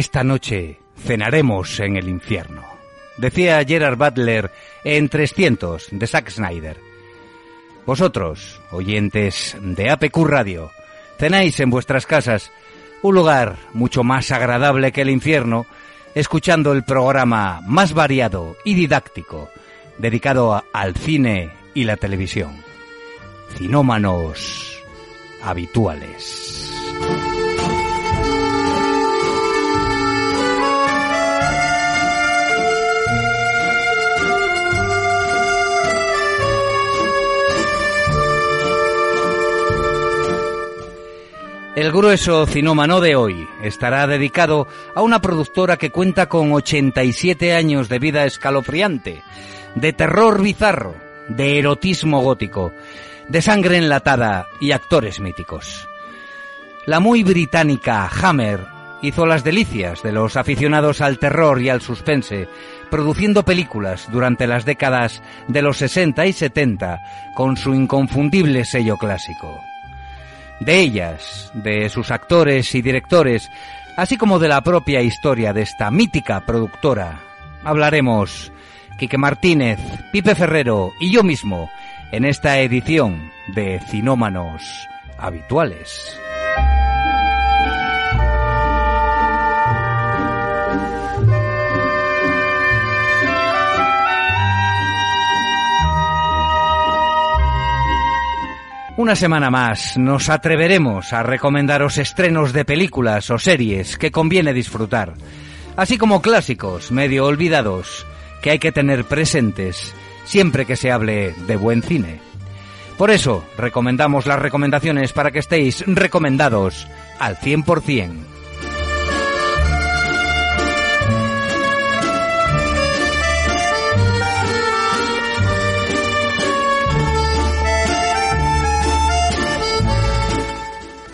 Esta noche cenaremos en el infierno. Decía Gerard Butler en 300 de Zack Snyder. Vosotros, oyentes de APQ Radio, cenáis en vuestras casas un lugar mucho más agradable que el infierno, escuchando el programa más variado y didáctico dedicado al cine y la televisión. Cinómanos habituales. El grueso cinómano de hoy estará dedicado a una productora que cuenta con 87 años de vida escalofriante, de terror bizarro, de erotismo gótico, de sangre enlatada y actores míticos. La muy británica Hammer hizo las delicias de los aficionados al terror y al suspense, produciendo películas durante las décadas de los 60 y 70 con su inconfundible sello clásico de ellas, de sus actores y directores, así como de la propia historia de esta mítica productora. Hablaremos Quique Martínez, Pipe Ferrero y yo mismo en esta edición de Cinómanos Habituales. Una semana más nos atreveremos a recomendaros estrenos de películas o series que conviene disfrutar, así como clásicos medio olvidados que hay que tener presentes siempre que se hable de buen cine. Por eso, recomendamos las recomendaciones para que estéis recomendados al 100%.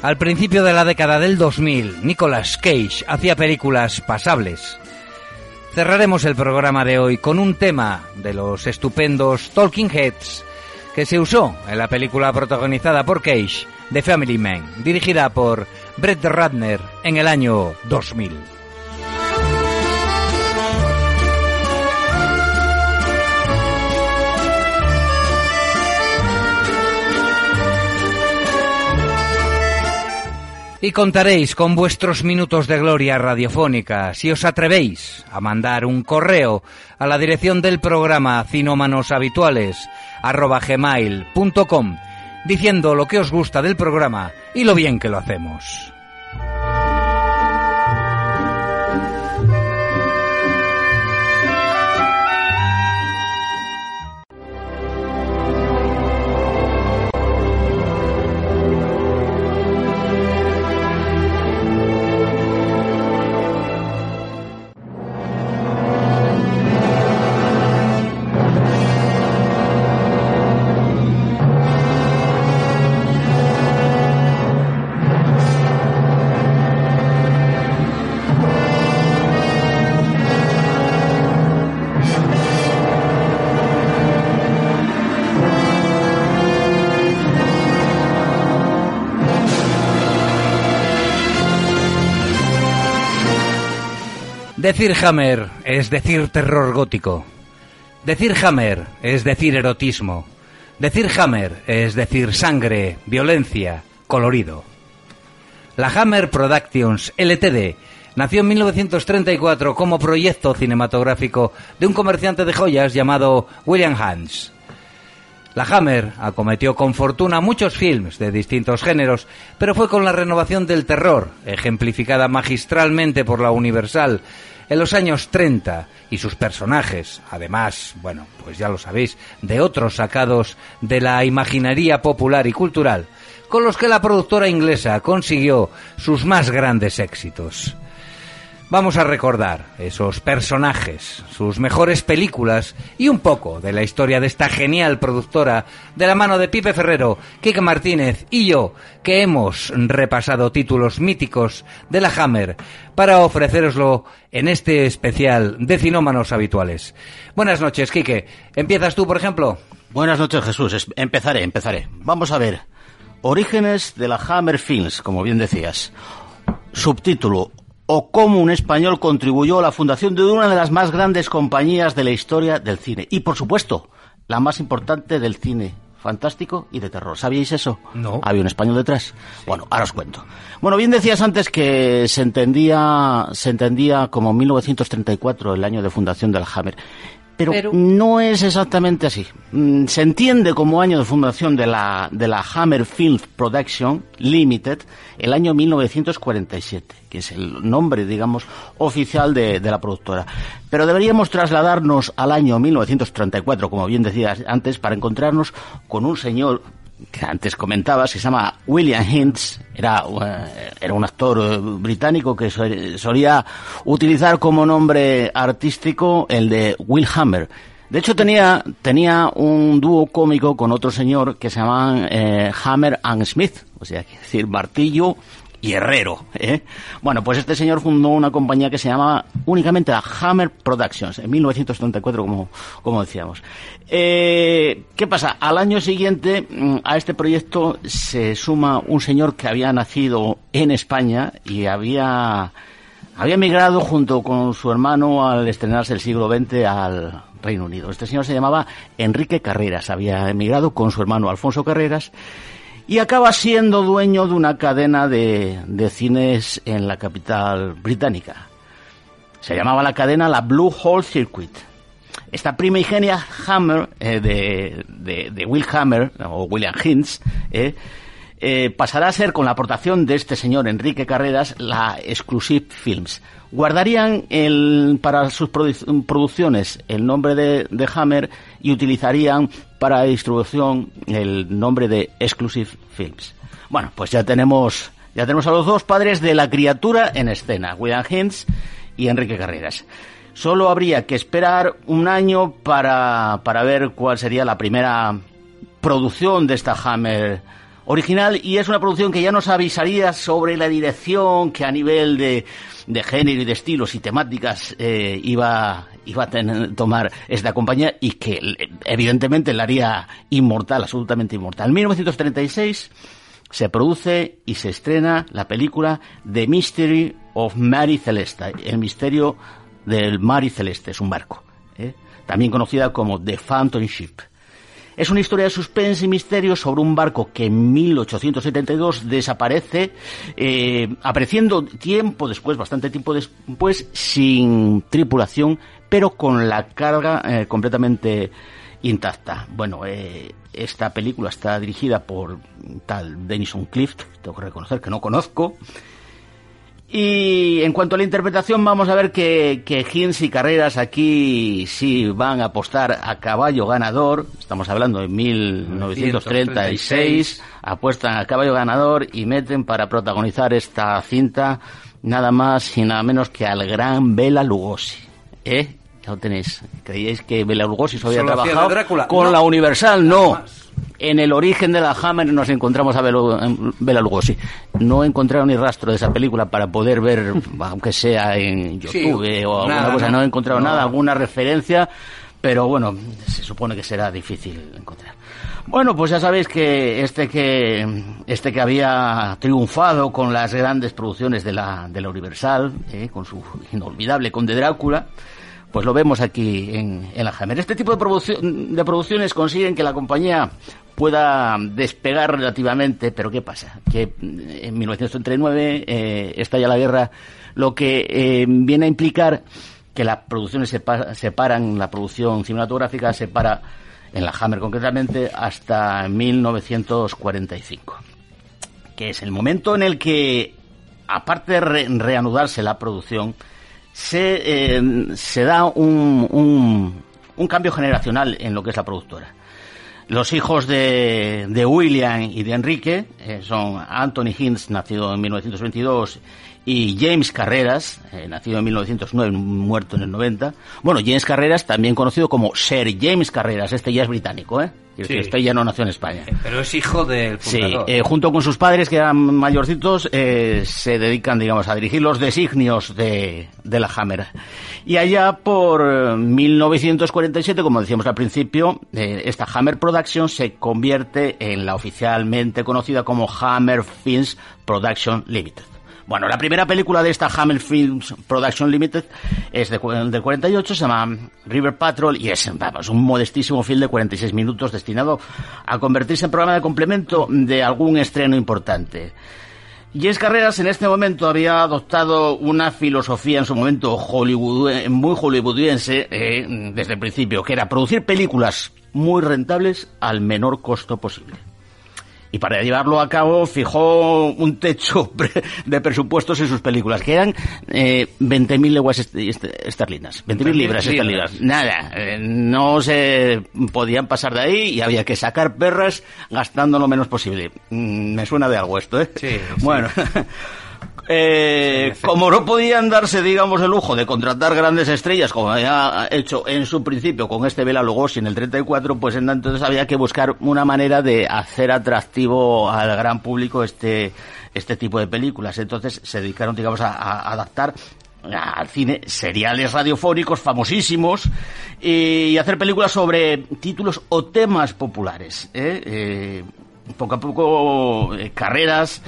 Al principio de la década del 2000, Nicolas Cage hacía películas pasables. Cerraremos el programa de hoy con un tema de los estupendos Talking Heads que se usó en la película protagonizada por Cage, The Family Man, dirigida por Brett Ratner en el año 2000. Y contaréis con vuestros minutos de gloria radiofónica si os atrevéis a mandar un correo a la dirección del programa Cinómanos Habituales arroba gmail.com diciendo lo que os gusta del programa y lo bien que lo hacemos. Decir Hammer es decir terror gótico. Decir Hammer es decir erotismo. Decir Hammer es decir sangre, violencia, colorido. La Hammer Productions LTD nació en 1934 como proyecto cinematográfico de un comerciante de joyas llamado William Hans. La Hammer acometió con fortuna muchos films de distintos géneros, pero fue con la renovación del terror, ejemplificada magistralmente por la Universal, en los años 30 y sus personajes, además, bueno, pues ya lo sabéis, de otros sacados de la imaginería popular y cultural, con los que la productora inglesa consiguió sus más grandes éxitos. Vamos a recordar esos personajes, sus mejores películas y un poco de la historia de esta genial productora de la mano de Pipe Ferrero, Kike Martínez y yo, que hemos repasado títulos míticos de la Hammer para ofreceroslo en este especial de cinómanos habituales. Buenas noches, Quique. ¿Empiezas tú, por ejemplo? Buenas noches, Jesús. Empezaré, empezaré. Vamos a ver. Orígenes de la Hammer Films, como bien decías. Subtítulo o cómo un español contribuyó a la fundación de una de las más grandes compañías de la historia del cine. Y, por supuesto, la más importante del cine fantástico y de terror. ¿Sabíais eso? No. Había un español detrás. Bueno, ahora os cuento. Bueno, bien decías antes que se entendía, se entendía como 1934, el año de fundación de la Hammer. Pero, Pero- no es exactamente así. Mm, Se entiende como año de fundación de la, de la Hammer Film Production Limited el año 1947, que es el nombre, digamos, oficial de, de la productora. Pero deberíamos trasladarnos al año 1934, como bien decías antes, para encontrarnos con un señor que antes comentabas, que se llama William Hintz, era, eh, era un actor eh, británico que sol- solía utilizar como nombre artístico el de Will Hammer. De hecho, tenía, tenía un dúo cómico con otro señor que se llamaban eh, Hammer and Smith, o sea, es decir, martillo y herrero. ¿eh? Bueno, pues este señor fundó una compañía que se llamaba únicamente la Hammer Productions en 1934, como, como decíamos. Eh, ¿Qué pasa? Al año siguiente mm, a este proyecto se suma un señor que había nacido en España y había, había emigrado junto con su hermano al estrenarse el siglo XX al Reino Unido. Este señor se llamaba Enrique Carreras, había emigrado con su hermano Alfonso Carreras y acaba siendo dueño de una cadena de, de cines en la capital británica. Se llamaba la cadena la Blue Hole Circuit. Esta primigenia Hammer eh, de, de, de Will Hammer, o William Hintz, eh, eh, pasará a ser, con la aportación de este señor Enrique Carreras, la Exclusive Films. Guardarían el, para sus produ- producciones el nombre de, de Hammer y utilizarían para distribución el nombre de Exclusive Films. Bueno, pues ya tenemos, ya tenemos a los dos padres de la criatura en escena, William Hintz y Enrique Carreras. Solo habría que esperar un año para, para ver cuál sería la primera producción de esta Hammer original y es una producción que ya nos avisaría sobre la dirección que a nivel de, de género y de estilos y temáticas eh, iba, iba a tener- tomar esta compañía y que evidentemente la haría inmortal, absolutamente inmortal. En 1936 se produce y se estrena la película The Mystery of Mary Celeste, el misterio del Mary Celeste, es un barco, ¿eh? también conocida como The Phantom Ship. Es una historia de suspense y misterio sobre un barco que en 1872 desaparece, eh, apareciendo tiempo después, bastante tiempo después, sin tripulación, pero con la carga eh, completamente intacta. Bueno, eh, esta película está dirigida por tal Denison Clift, tengo que reconocer que no conozco. Y en cuanto a la interpretación, vamos a ver que, que Hins y Carreras aquí sí van a apostar a caballo ganador. Estamos hablando de 1936. Apuestan a caballo ganador y meten para protagonizar esta cinta nada más y nada menos que al gran Bela Lugosi. ¿Eh? Ya lo tenéis. ¿Creíais que Bela Lugosi había Solo trabajado Drácula. con No. la Universal? No. En el origen de la Hammer nos encontramos a Bela, Lugosi. No encontraron ni rastro de esa película para poder ver, aunque sea en Sí, YouTube o alguna nada, cosa. no. No he encontrado No. nada, alguna referencia, pero bueno, se supone que será difícil encontrar. Bueno, pues ya sabéis que este que este que había triunfado con las grandes producciones de la, de la Universal, eh, con su inolvidable Conde Drácula, pues lo vemos aquí en, en la Hammer. Este tipo de, producción, de producciones consiguen que la compañía pueda despegar relativamente, pero ¿qué pasa? Que mm, en 1939 eh, estalla la guerra, lo que eh, viene a implicar que las producciones se, pa- se paran, la producción cinematográfica se para en la Hammer concretamente hasta 1945 que es el momento en el que, aparte de re- reanudarse la producción, se, eh, se da un, un, un cambio generacional en lo que es la productora. Los hijos de, de William y de Enrique eh, son Anthony Hintz, nacido en 1922, y James Carreras, eh, nacido en 1909, muerto en el 90. Bueno, James Carreras, también conocido como Sir James Carreras, este ya es británico, ¿eh? Sí. Este ya no nació en España. Pero es hijo del Sí, fundador. eh, junto con sus padres, que eran mayorcitos, eh, se dedican, digamos, a dirigir los designios de, de la Hammer. Y allá por eh, 1947, como decíamos al principio, eh, esta Hammer Production se convierte en la oficialmente conocida como Hammer Films Production Limited. Bueno, la primera película de esta Hammer Films Production Limited es de, del 48, se llama River Patrol y es vamos, un modestísimo film de 46 minutos destinado a convertirse en programa de complemento de algún estreno importante. Jess Carreras en este momento había adoptado una filosofía en su momento muy hollywoodiense eh, desde el principio, que era producir películas muy rentables al menor costo posible y para llevarlo a cabo fijó un techo de presupuestos en sus películas, que eran eh, 20.000 leguas esterlinas, 20.000 libras esterlinas. Nada, eh, no se podían pasar de ahí y había que sacar perras gastando lo menos posible. Mm, me suena de algo esto, ¿eh? Sí. Bueno. Eh, como no podían darse, digamos, el lujo de contratar grandes estrellas, como había hecho en su principio con este Bela Lugosi en el 34, pues entonces había que buscar una manera de hacer atractivo al gran público este, este tipo de películas. Entonces se dedicaron, digamos, a, adaptar al cine seriales radiofónicos famosísimos y hacer películas sobre títulos o temas populares. ¿eh? Eh, poco a poco, carreras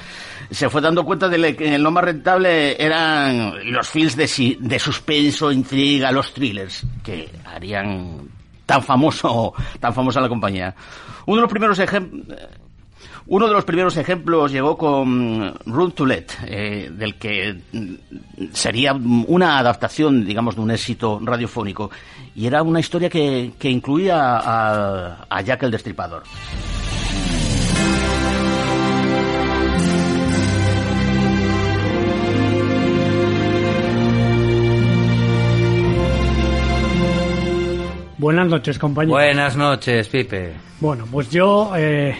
se fue dando cuenta de que lo más rentable eran los films de, de suspenso, intriga, los thrillers, que harían tan famoso, tan famosa la compañía. Uno de los primeros ejemplos, uno de los primeros ejemplos llegó con Room to Let, eh, del que sería una adaptación, digamos, de un éxito radiofónico. Y era una historia que, que incluía a, a Jack el Destripador. Buenas noches, compañero. Buenas noches, Pipe. Bueno, pues yo eh,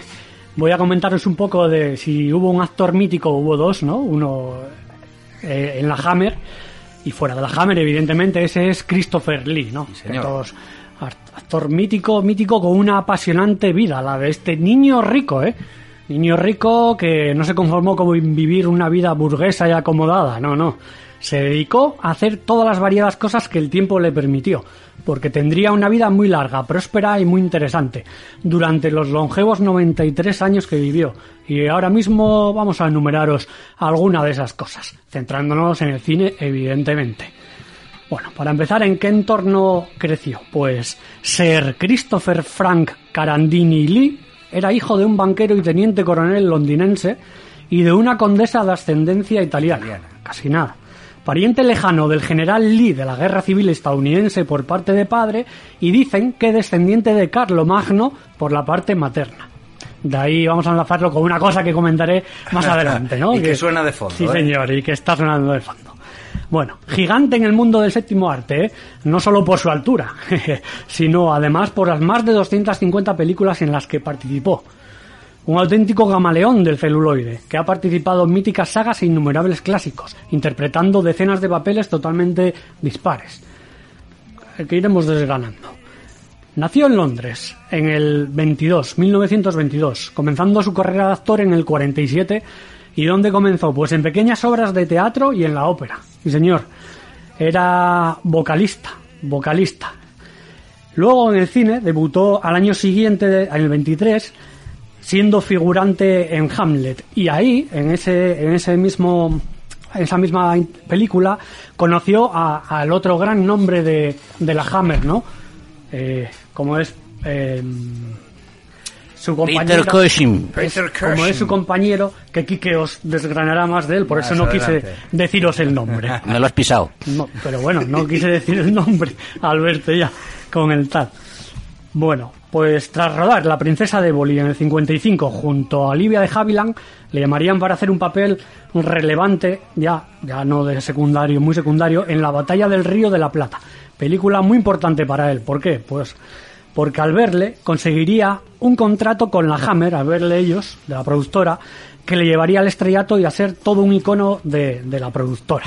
voy a comentaros un poco de si hubo un actor mítico, hubo dos, ¿no? Uno eh, en la Hammer y fuera de la Hammer, evidentemente, ese es Christopher Lee, ¿no? Sí, señor. Todos- actor mítico, mítico con una apasionante vida, la de este niño rico, ¿eh? Niño rico que no se conformó con vivir una vida burguesa y acomodada, no, no. Se dedicó a hacer todas las variadas cosas que el tiempo le permitió, porque tendría una vida muy larga, próspera y muy interesante, durante los longevos 93 años que vivió. Y ahora mismo vamos a enumeraros alguna de esas cosas, centrándonos en el cine, evidentemente. Bueno, para empezar, ¿en qué entorno creció? Pues Sir Christopher Frank Carandini Lee era hijo de un banquero y teniente coronel londinense y de una condesa de ascendencia italiana. Casi nada. Pariente lejano del general Lee de la Guerra Civil estadounidense por parte de padre y dicen que descendiente de Carlo Magno por la parte materna. De ahí vamos a enlazarlo con una cosa que comentaré más adelante, ¿no? Y que suena de fondo, Sí, ¿eh? señor, y que está sonando de fondo. Bueno, gigante en el mundo del séptimo arte, ¿eh? no solo por su altura, sino además por las más de 250 películas en las que participó. Un auténtico gamaleón del celuloide, que ha participado en míticas sagas e innumerables clásicos, interpretando decenas de papeles totalmente dispares, que iremos desgranando. Nació en Londres en el 22, 1922, comenzando su carrera de actor en el 47. ¿Y dónde comenzó? Pues en pequeñas obras de teatro y en la ópera. Sí, señor. Era vocalista, vocalista. Luego en el cine debutó al año siguiente, en el 23, siendo figurante en Hamlet. Y ahí, en ese, en ese mismo en esa misma película conoció a- al otro gran nombre de, de la Hammer, ¿no? Eh, como es eh, su compañero Peter Cushing. Peter como es su compañero que Quique os desgranará más de él por Más eso no quise deciros el nombre Me lo has pisado. no, pero bueno, no quise decir el nombre, Alberto, ya, con el tal. Bueno, pues tras rodar La princesa de Boli en el 55 junto a Olivia de Havilland, le llamarían para hacer un papel relevante, ya, ya no de secundario, muy secundario, en la batalla del Río de la Plata. Película muy importante para él. ¿Por qué? Pues porque al verle conseguiría un contrato con la Hammer, al verle ellos, de la productora, que le llevaría al estrellato y a ser todo un icono de, de la productora.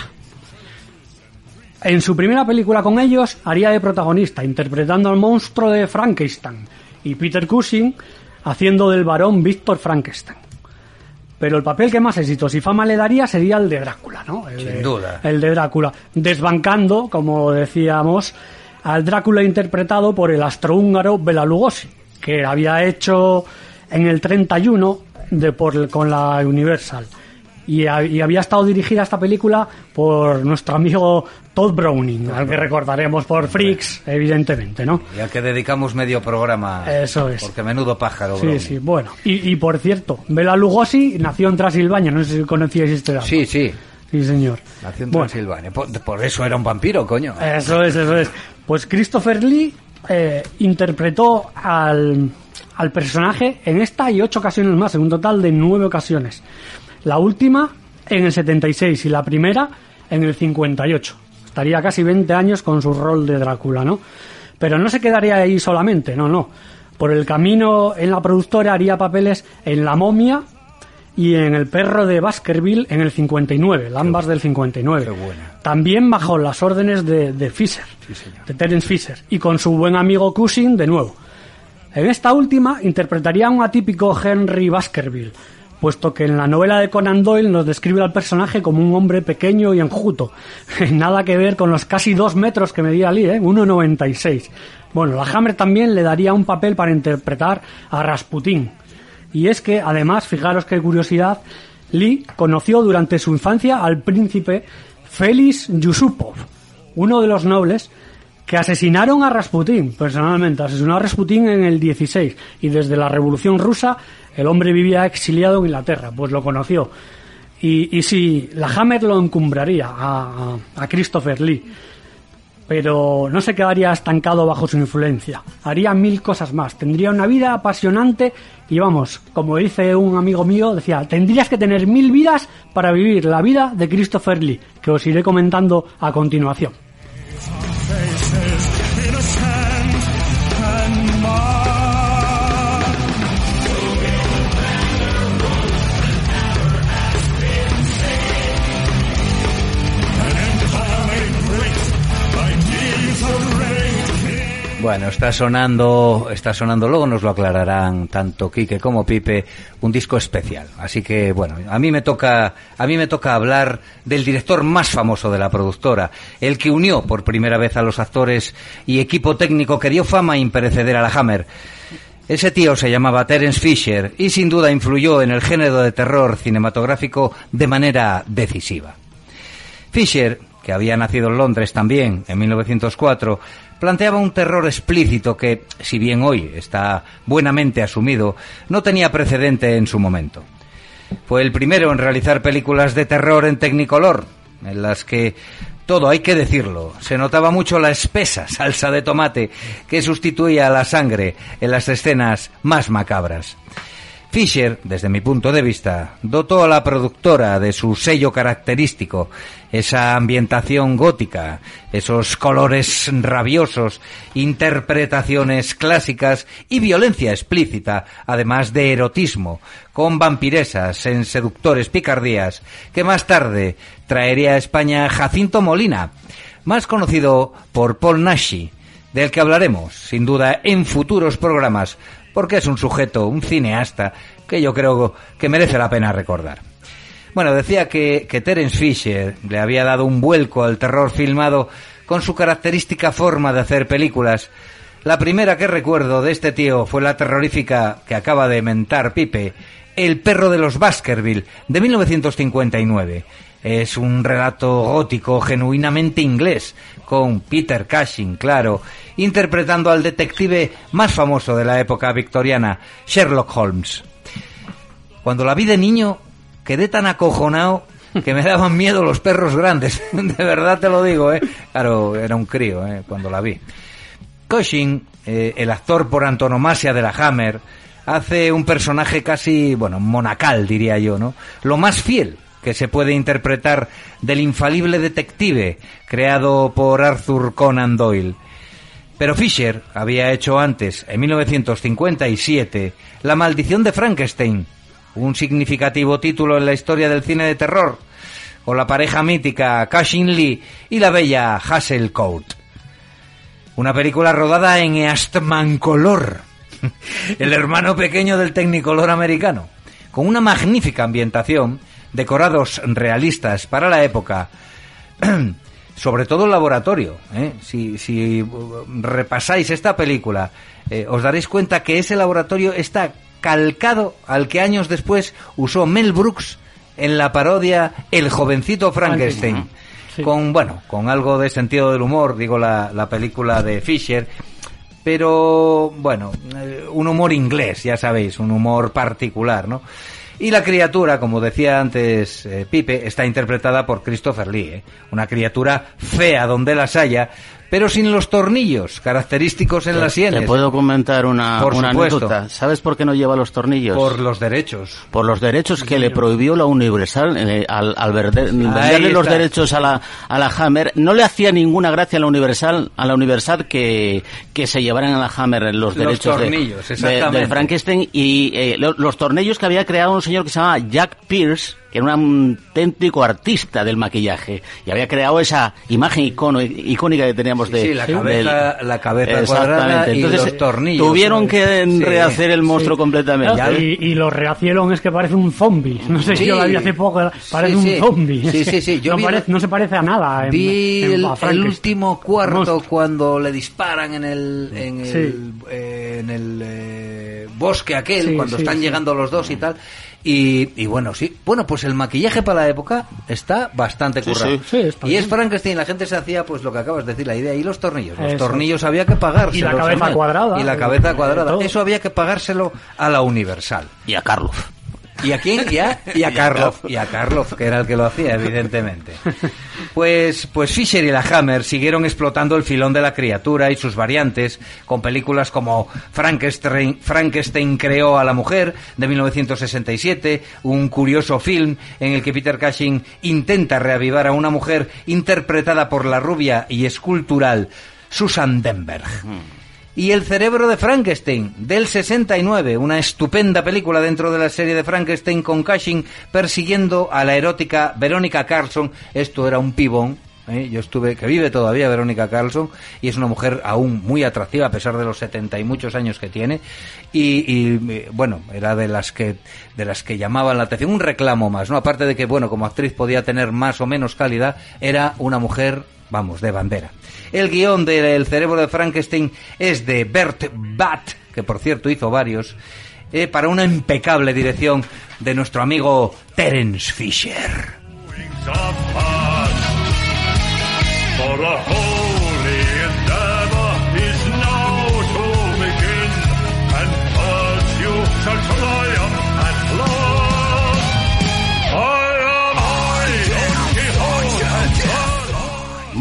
En su primera película con ellos haría de protagonista, interpretando al monstruo de Frankenstein, y Peter Cushing haciendo del varón Víctor Frankenstein. Pero el papel que más éxitos y fama le daría sería el de Drácula, ¿no? El Sin de- duda. El de Drácula, desbancando, como decíamos, al Drácula interpretado por el astrohúngaro Bela Lugosi, que había hecho en el 31 de por, con la Universal. Y, ha- y había estado dirigida esta película por nuestro amigo Todd Browning, al que recordaremos por Freaks, evidentemente, ¿no? Ya que dedicamos medio programa. Eso es. Porque menudo pájaro, Sí, Browning. sí, bueno. Y, y por cierto, Bela Lugosi nació en Transilvania, no sé si conocíais este dato. Sí, sí. Sí, señor. Nació en Bueno, Transilvania. Por, por eso era un vampiro, coño. Eso es, eso es. Pues Christopher Lee eh, interpretó al, al personaje en esta y ocho ocasiones más, en un total de nueve ocasiones. La última en el 76 y la primera en el 58. Estaría casi 20 años con su rol de Drácula, ¿no? Pero no se quedaría ahí solamente, no, no. Por el camino en la productora haría papeles en La momia y en El perro de Baskerville en el 59, ambas del 59. qué buena. También bajo las órdenes de, de Fisher, de Terence Fisher, y con su buen amigo Cushing de nuevo. En esta última interpretaría a un atípico Henry Baskerville, puesto que en la novela de Conan Doyle nos describe al personaje como un hombre pequeño y enjuto. Nada que ver con los casi dos metros que medía Lee, ¿eh? 1,96. Bueno, la Hammer también le daría un papel para interpretar a Rasputín. Y es que, además, fijaros qué curiosidad, Lee conoció durante su infancia al príncipe Félix Yusupov, uno de los nobles que asesinaron a Rasputín, personalmente, asesinó a Rasputín en el 16 y desde la Revolución Rusa el hombre vivía exiliado en Inglaterra, pues lo conoció. Y, y sí, la Hammer lo encumbraría a, a- a Christopher Lee, pero no se quedaría estancado bajo su influencia. Haría mil cosas más. Tendría una vida apasionante y vamos, como dice un amigo mío, decía, tendrías que tener mil vidas para vivir la vida de Christopher Lee, que os iré comentando a continuación. Bueno, está sonando, está sonando, luego nos lo aclararán tanto Quique como Pipe, un disco especial. Así que, bueno, a mí me toca, a mí me toca hablar del director más famoso de la productora, el que unió por primera vez a los actores y equipo técnico que dio fama imperecedera a la Hammer. Ese tío se llamaba Terence Fisher y sin duda influyó en el género de terror cinematográfico de manera decisiva. Fisher, que había nacido en Londres también en 1904, planteaba un terror explícito que, si bien hoy está buenamente asumido, no tenía precedente en su momento. Fue el primero en realizar películas de terror en Technicolor, en las que todo hay que decirlo, se notaba mucho la espesa salsa de tomate que sustituía a la sangre en las escenas más macabras. Fisher, desde mi punto de vista, dotó a la productora de su sello característico, esa ambientación gótica, esos colores rabiosos, interpretaciones clásicas y violencia explícita, además de erotismo, con vampiresas en seductores picardías, que más tarde traería a España Jacinto Molina, más conocido por Paul Nashi, del que hablaremos, sin duda, en futuros programas, porque es un sujeto, un cineasta, que yo creo que merece la pena recordar. Bueno, decía que, que Terence Fisher le había dado un vuelco al terror filmado con su característica forma de hacer películas. La primera que recuerdo de este tío fue la terrorífica que acaba de mentar Pipe, El perro de los Baskerville, de 1959. Es un relato gótico genuinamente inglés, con Peter Cushing, claro, interpretando al detective más famoso de la época victoriana, Sherlock Holmes. Cuando la vi de niño, quedé tan acojonado que me daban miedo los perros grandes. De verdad te lo digo, ¿eh? Claro, era un crío, ¿eh? Cuando la vi. Cushing, eh, el actor por antonomasia de la Hammer, hace un personaje casi, bueno, monacal, diría yo, ¿no? Lo más fiel que se puede interpretar del infalible detective creado por Arthur Conan Doyle. Pero Fisher había hecho antes, en 1957, La maldición de Frankenstein, un significativo título en la historia del cine de terror, con la pareja mítica Cushing Lee y la bella Hazel Coat. Una película rodada en Eastman Color, el hermano pequeño del Technicolor americano, con una magnífica ambientación, decorados realistas para la época, sobre todo el laboratorio. ¿eh? Si, si uh, repasáis esta película, eh, os daréis cuenta que ese laboratorio está calcado al que años después usó Mel Brooks en la parodia El jovencito Frankenstein. Sí. Con, bueno, con algo de sentido del humor, digo la, la película de Fisher, pero bueno, eh, un humor inglés, ya sabéis, un humor particular, ¿no? Y la criatura, como decía antes eh, Pipe, está interpretada por Christopher Lee, ¿eh? una criatura fea donde las haya, pero sin los tornillos característicos en las sienes. Te puedo comentar una, Por una supuesto. anécdota. ¿Sabes por qué no lleva los tornillos? Por los derechos. Por los derechos que le prohibió la Universal eh, al, al verde- venderle los derechos a la, a la Hammer. No le hacía ninguna gracia a la Universal, a la Universal que, que se llevaran a la Hammer los Los derechos de- tornillos, de, Frankenstein y eh, lo- los tornillos que había creado un señor que se llamaba Jack Pierce, que era un auténtico artista del maquillaje y había creado esa imagen icono, icónica que teníamos de Sí, la del- cabeza, la cabeza Exactamente. cuadrada y Entonces, los tornillos. Tuvieron que Sí. rehacer el monstruo Sí. completamente. Y, y lo rehacieron es que parece un zombie. No sé si yo la vi hace poco, parece Sí, sí. un zombie. Sí, Es que sí, sí. Yo no, vi- parece- no se parece a nada. en- Vi en- el, último cuarto Monstruo. cuando le disparan en el en el, Sí. eh, en el eh, bosque aquel Sí, cuando sí, están sí. llegando los dos y tal y, y bueno sí bueno pues el maquillaje para la época está bastante currado sí. Sí, está y es. Frankenstein la gente se hacía pues lo que acabas de decir la idea y los tornillos los Eso. tornillos había que pagárselos Y la cabeza cuadrada. y la cabeza Eh, cuadrada todo. eso había que pagárselo a la Universal Y a Carlos. ¿Y a quién? Y a, y a Karloff. Y a Karloff, que era el que lo hacía, evidentemente. Pues, pues Fisher y la Hammer siguieron explotando el filón de la criatura y sus variantes con películas como Frankenstein, Frankenstein creó a la mujer de 1967, un curioso film en el que Peter Cushing intenta reavivar a una mujer interpretada por la rubia y escultural Susan Denberg. Y El cerebro de Frankenstein, del 69, una estupenda película dentro de la serie de Frankenstein con Cushing persiguiendo a la erótica Verónica Carlson. Esto era un pibón, ¿eh? yo estuve, que vive todavía Verónica Carlson, y es una mujer aún muy atractiva a pesar de los 70 y muchos años que tiene. Y, y, eh, bueno, era de las que de las que llamaban la atención, un reclamo más, ¿no? Aparte de que, bueno, como actriz podía tener más o menos calidad, era una mujer vamos, de bandera. El guion de El cerebro de Frankenstein es de Bert Batt, que por cierto hizo varios, eh, para una impecable dirección de nuestro amigo Terence Fisher.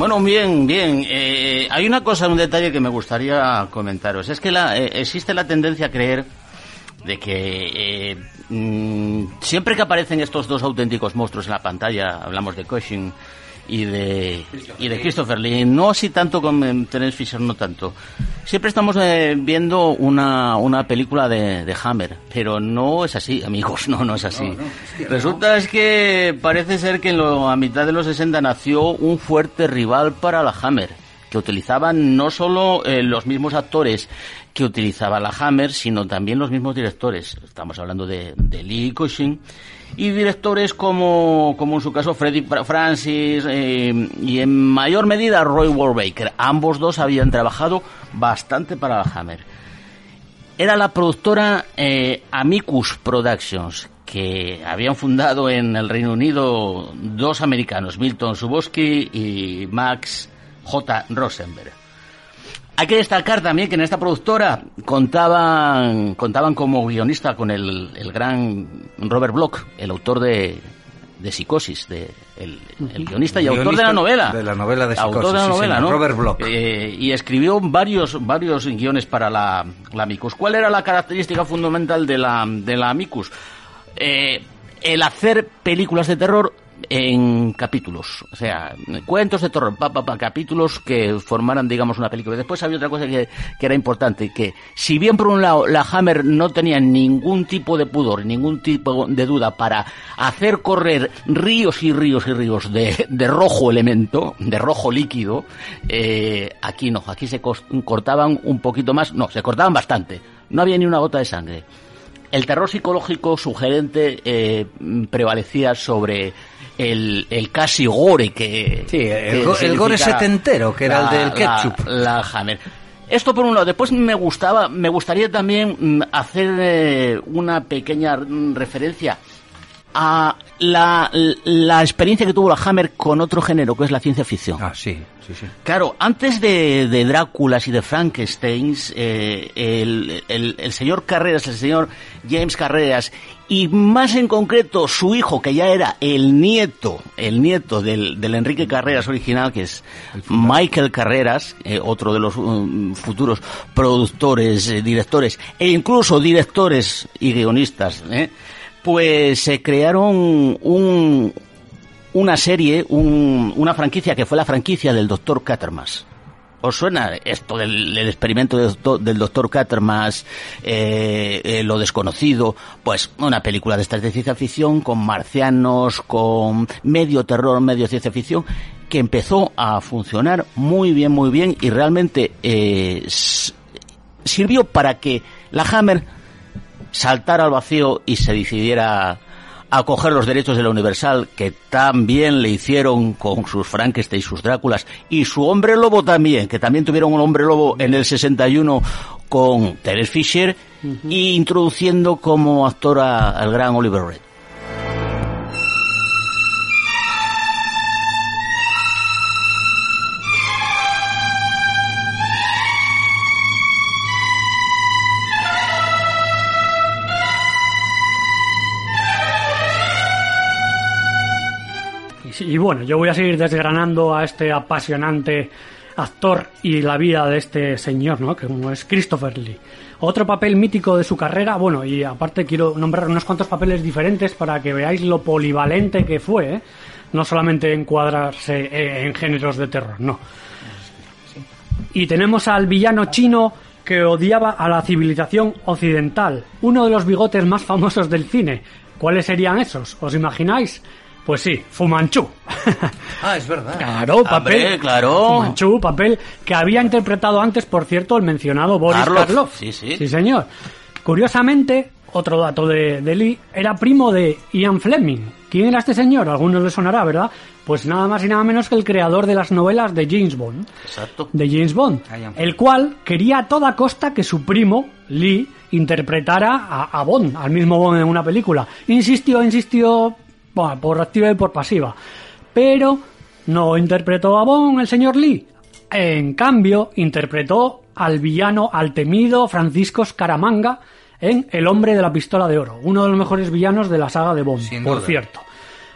Bueno, bien, bien. Eh, hay una cosa, un detalle que me gustaría comentaros. Es que la, eh, existe la tendencia a creer de que eh, mm, siempre que aparecen estos dos auténticos monstruos en la pantalla, hablamos de Cushing y de, y de Christopher Lee, no así tanto con Terence Fisher, no tanto. Siempre estamos eh, viendo una, una película de, de Hammer, pero no es así, amigos, no, no es así. Resulta es que parece ser que en lo- a mitad de los 60 nació un fuerte rival para la Hammer, que utilizaban no solo eh, los mismos actores que utilizaba la Hammer, sino también los mismos directores. Estamos hablando de, de Lee Cushing y directores como, como en su caso Freddie Fra- Francis eh, y en mayor medida Roy Warbaker. Ambos dos habían trabajado bastante para la Hammer. Era la productora eh, Amicus Productions, que habían fundado en el Reino Unido dos americanos, Milton Suboski y Max J. Rosenberg. Hay que destacar también que en esta productora contaban, contaban como guionista con el, el gran Robert Bloch, el autor de, de Psicosis, de, el, el guionista y autor de la novela. de la novela de Autor Psicosis, de la sí, novela, ¿no? Robert Bloch. Eh, y escribió varios, varios guiones para la, la Amicus. ¿Cuál era la característica fundamental de la, de la Amicus? Eh, el hacer películas de terror en capítulos, o sea, cuentos de terror, pa, pa, pa, capítulos que formaran, digamos, una película. Después había otra cosa que, que era importante, que si bien por un lado la Hammer no tenía ningún tipo de pudor, ningún tipo de duda para hacer correr ríos y ríos y ríos de, de rojo elemento, de rojo líquido, eh, aquí no, aquí se cortaban un poquito más, no, se cortaban bastante, no había ni una gota de sangre el terror psicológico sugerente eh, prevalecía sobre el, el casi gore que... Sí, el que go- el gore setentero, que era el del ketchup. La, la Hammer. Esto por un lado. Después me gustaba, me gustaría también mm, hacer eh, una pequeña referencia a la, la experiencia que tuvo la Hammer con otro género, que es la ciencia ficción. Ah, sí, sí, sí. Claro, antes de, de Dráculas y de Frankensteins, eh, el, el- el señor Carreras, el señor James Carreras, y más en concreto su hijo, que ya era el nieto, el nieto del, del Enrique Carreras original, que es Michael Carreras, eh, otro de los um, futuros productores, eh, directores, e incluso directores y guionistas, ¿eh? Pues se crearon un, una serie, un- una franquicia que fue la franquicia del Doctor Catermas. ¿Os suena esto del, experimento del doctor, Catermas, eh, eh, lo desconocido? Pues una película de estas de ciencia ficción con marcianos, con medio terror, medio ciencia ficción, que empezó a funcionar muy bien, muy bien y realmente eh, sirvió para que la Hammer saltara al vacío y se decidiera a coger los derechos de la Universal, que tan bien le hicieron con sus Frankenstein y sus Dráculas, y su hombre lobo también, que también tuvieron un hombre lobo en el 61 con Terence Fisher, y introduciendo como actor al gran Oliver Reed. Y, bueno, yo voy a seguir desgranando a este apasionante actor y la vida de este señor, ¿no? Que es Christopher Lee. Otro papel mítico de su carrera, bueno, y aparte quiero nombrar unos cuantos papeles diferentes para que veáis lo polivalente que fue, ¿eh? No solamente encuadrarse eh, en géneros de terror, no. Y tenemos al villano chino que odiaba a la civilización occidental, uno de los bigotes más famosos del cine. ¿Cuáles serían esos? ¿Os imagináis? Pues sí, Fumanchu. Ah, es verdad. claro, papel. Hombre, claro. Fumanchu, papel que había interpretado antes, por cierto, el mencionado Boris Karloff, Karloff. sí, sí. Sí, señor. Curiosamente, otro dato de, de Lee, era primo de Ian Fleming. ¿Quién era este señor? A algunos le sonará, ¿verdad? Pues nada más y nada menos que el creador de las novelas de James Bond Exacto. de James Bond, Ah, el cual quería a toda costa que su primo, Lee, interpretara a, a Bond, al mismo Bond en una película. Insistió, insistió, bueno, por activa y por pasiva. Pero no interpretó a Bond el señor Lee. En cambio, interpretó al villano, al temido Francisco Scaramanga en El hombre de la pistola de oro, uno de los mejores villanos de la saga de Bond, por cierto.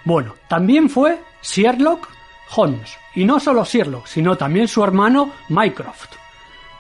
Bueno, también fue Sherlock Holmes. Y no solo Sherlock, sino también su hermano Mycroft.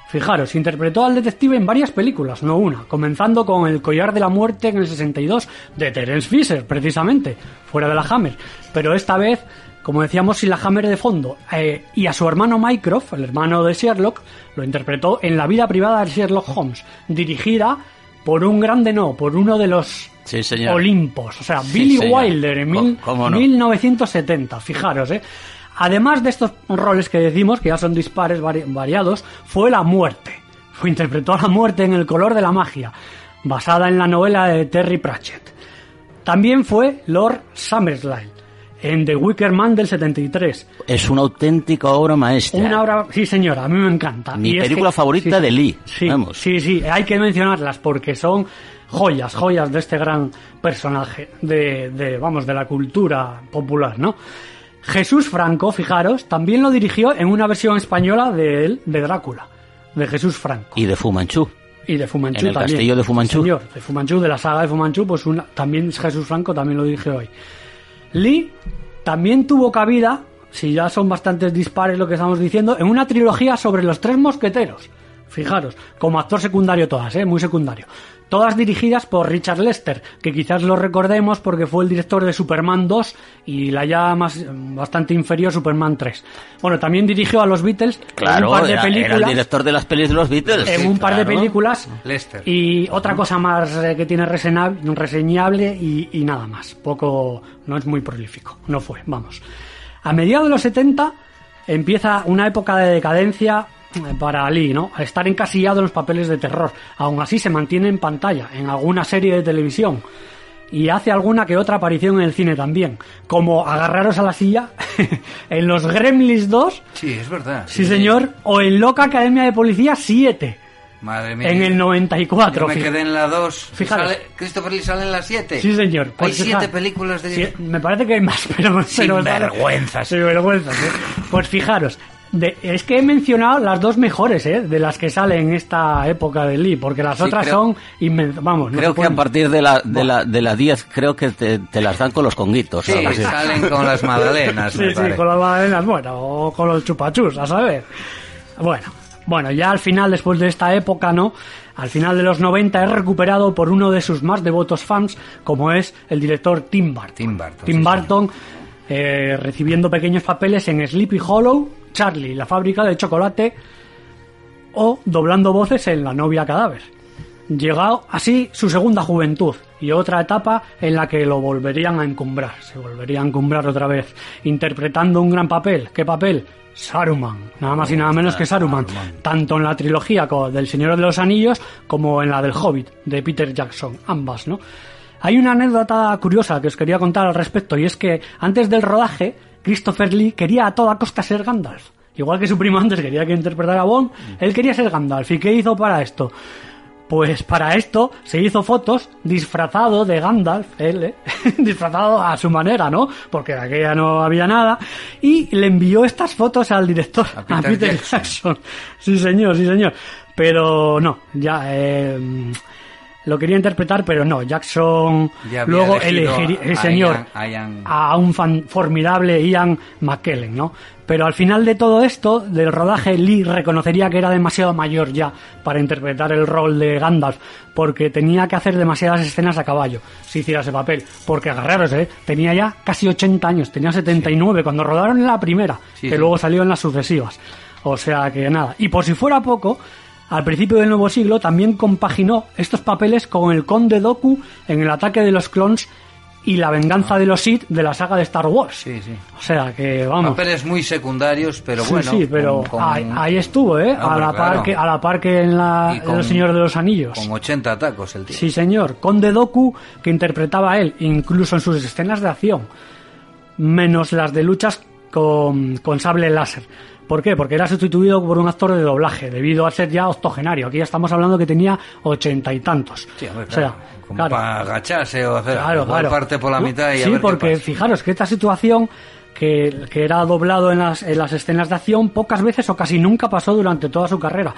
Fijaros, interpretó al detective en varias películas, no una, comenzando con El collar de la muerte en el 62 de Terence Fisher, precisamente, fuera de la Hammer. Pero esta vez, como decíamos, sin la Hammer de fondo. Eh, y a su hermano Mycroft, el hermano de Sherlock, lo interpretó en La vida privada de Sherlock Holmes, dirigida por un grande no, por uno de los Sí. Olimpos, o sea, Sí, Billy señor. Wilder en mil- no. 1970, fijaros, ¿eh? Además de estos roles que decimos, que ya son dispares vari- variados, fue la muerte. Fue interpretó a la muerte en El color de la magia, basada en la novela de Terry Pratchett. También fue Lord Summersline en The Wicker Man del 73. Es una auténtica obra maestra. Una obra, sí señora, a mí me encanta. Mi Y es película favorita sí, de Lee, Sí, vamos. sí, sí, hay que mencionarlas porque son joyas, joyas de este gran personaje de, de, vamos, de la cultura popular, ¿no? Jesús Franco, fijaros, también lo dirigió en una versión española de él, de Drácula, de Jesús Franco. Y de Fumanchu. Y de Fumanchu En el también. castillo de Fumanchu. Señor, de Fumanchu, de la saga de Fumanchu, pues una, también Jesús Franco también lo dije hoy. Lee también tuvo cabida, si ya son bastantes dispares lo que estamos diciendo, en una trilogía sobre los tres mosqueteros. Fijaros, como actor secundario todas, ¿eh? muy secundario. Todas dirigidas por Richard Lester, que quizás lo recordemos porque fue el director de Superman 2 y la ya más bastante inferior Superman 3. Bueno, también dirigió a los Beatles en Claro, un par de era, era películas. el director de las pelis de los Beatles. en un par de películas. Lester. y otra cosa más eh, que tiene reseñable y, y nada más. Poco no es muy prolífico. No fue vamos. A mediados de los 70 empieza una época de decadencia para Lee, ¿no? Al estar encasillado en los papeles de terror. Aún así se mantiene en pantalla, en alguna serie de televisión. Y hace alguna que otra aparición en el cine también. Como agarraros a la silla en los Gremlins 2 Sí, es verdad. Sí, señor. O en Loca Academia de Policía 7. Madre mía. en el Yo 94. me fí- quedé en la 2. Fijaros. Sale- Christopher Lee sale en la 7. Sí, señor. Hay Pues 7 fijaros. películas de... Sí, me parece que hay más, pero... pero Sinvergüenzas. Sinvergüenzas, ¿eh? Pues fijaros, de- es que he mencionado las dos mejores, ¿eh? De las que salen en esta época de Lee, porque las Sí, otras creo- son inmensas. Vamos, no Creo que a partir de la, de la, de la 10 creo que te, te las dan con los conguitos. Sí, salen con las magdalenas, Sí, sí, con las magdalenas, bueno, o con los chupachus, a saber. Bueno, bueno, ya al final, después de esta época, ¿no? Al final de los 90 es recuperado por uno de sus más devotos fans, como es el director Tim Burton. Tim Burton, Tim sí, Burton, eh, recibiendo pequeños papeles en Sleepy Hollow, Charlie, la fábrica de chocolate, o doblando voces en La novia cadáver. Llegado así su segunda juventud y otra etapa en la que lo volverían a encumbrar, se volvería a encumbrar otra vez, interpretando un gran papel. ¿Qué papel? Saruman, nada más y nada menos que Saruman, tanto en la trilogía del Señor de los Anillos como en la del Hobbit de Peter Jackson, ambas, ¿no? Hay una anécdota curiosa que os quería contar al respecto y es que antes del rodaje Christopher Lee quería a toda costa ser Gandalf. Igual que su primo antes quería que interpretara a Bond, él quería ser Gandalf. ¿Y qué hizo para esto? Pues para esto se hizo fotos disfrazado de Gandalf, él, ¿eh? disfrazado a su manera, ¿no? Porque de aquella no había nada. Y le envió estas fotos al director, A a Peter Peter, Jackson. Jackson. Sí, señor, sí, señor. Pero no, ya eh, lo quería interpretar, pero no. Jackson luego elegiría, a el señor, Ian- Ian- a un fan formidable Ian McKellen, ¿no? Pero al final de todo esto, del rodaje, Lee reconocería que era demasiado mayor ya para interpretar el rol de Gandalf, porque tenía que hacer demasiadas escenas a caballo si hiciera ese papel. Porque agarraros, ¿eh? Tenía ya casi 80 años, tenía 79 cuando rodaron la primera, Sí, que sí. luego salió en las sucesivas. O sea que nada. Y por si fuera poco, al principio del nuevo siglo también compaginó estos papeles con el Conde Doku en el ataque de los clones y la venganza de los Sith de la saga de Star Wars. Sí, sí. O sea que vamos. Papeles muy secundarios, pero Sí, bueno. sí, pero con- con- ahí, ahí estuvo, ¿eh? a, Hombre, la par claro. que, a la par que en, la, con- Los Señores de los Anillos. Con 80 tacos el tío. Sí, señor. Conde Doku, que interpretaba a él, incluso en sus escenas de acción, menos las de luchas con, con sable láser. ¿Por qué? Porque era sustituido por un actor de doblaje, debido a ser ya octogenario. Aquí ya estamos hablando que tenía ochenta y tantos. Sí, hombre, o sea, claro. Como claro. para agacharse o hacer Claro, claro. parte por la mitad y a sí, ver qué porque pasa. fijaros que esta situación que, que era doblado en las, en las escenas de acción pocas veces o casi nunca pasó durante toda su carrera.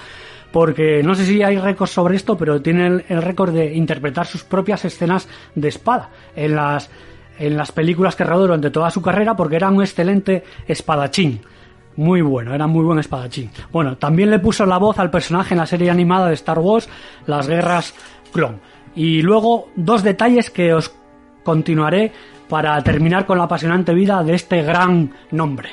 Porque no sé si hay récords sobre esto, pero tiene el, el récord de interpretar sus propias escenas de espada en las, en las películas que rodó durante toda su carrera porque era un excelente espadachín. Muy bueno, era muy buen espadachín. Bueno, también le puso la voz al personaje en la serie animada de Star Wars, Las Guerras Clon. Y luego dos detalles que os continuaré para terminar con la apasionante vida de este gran nombre.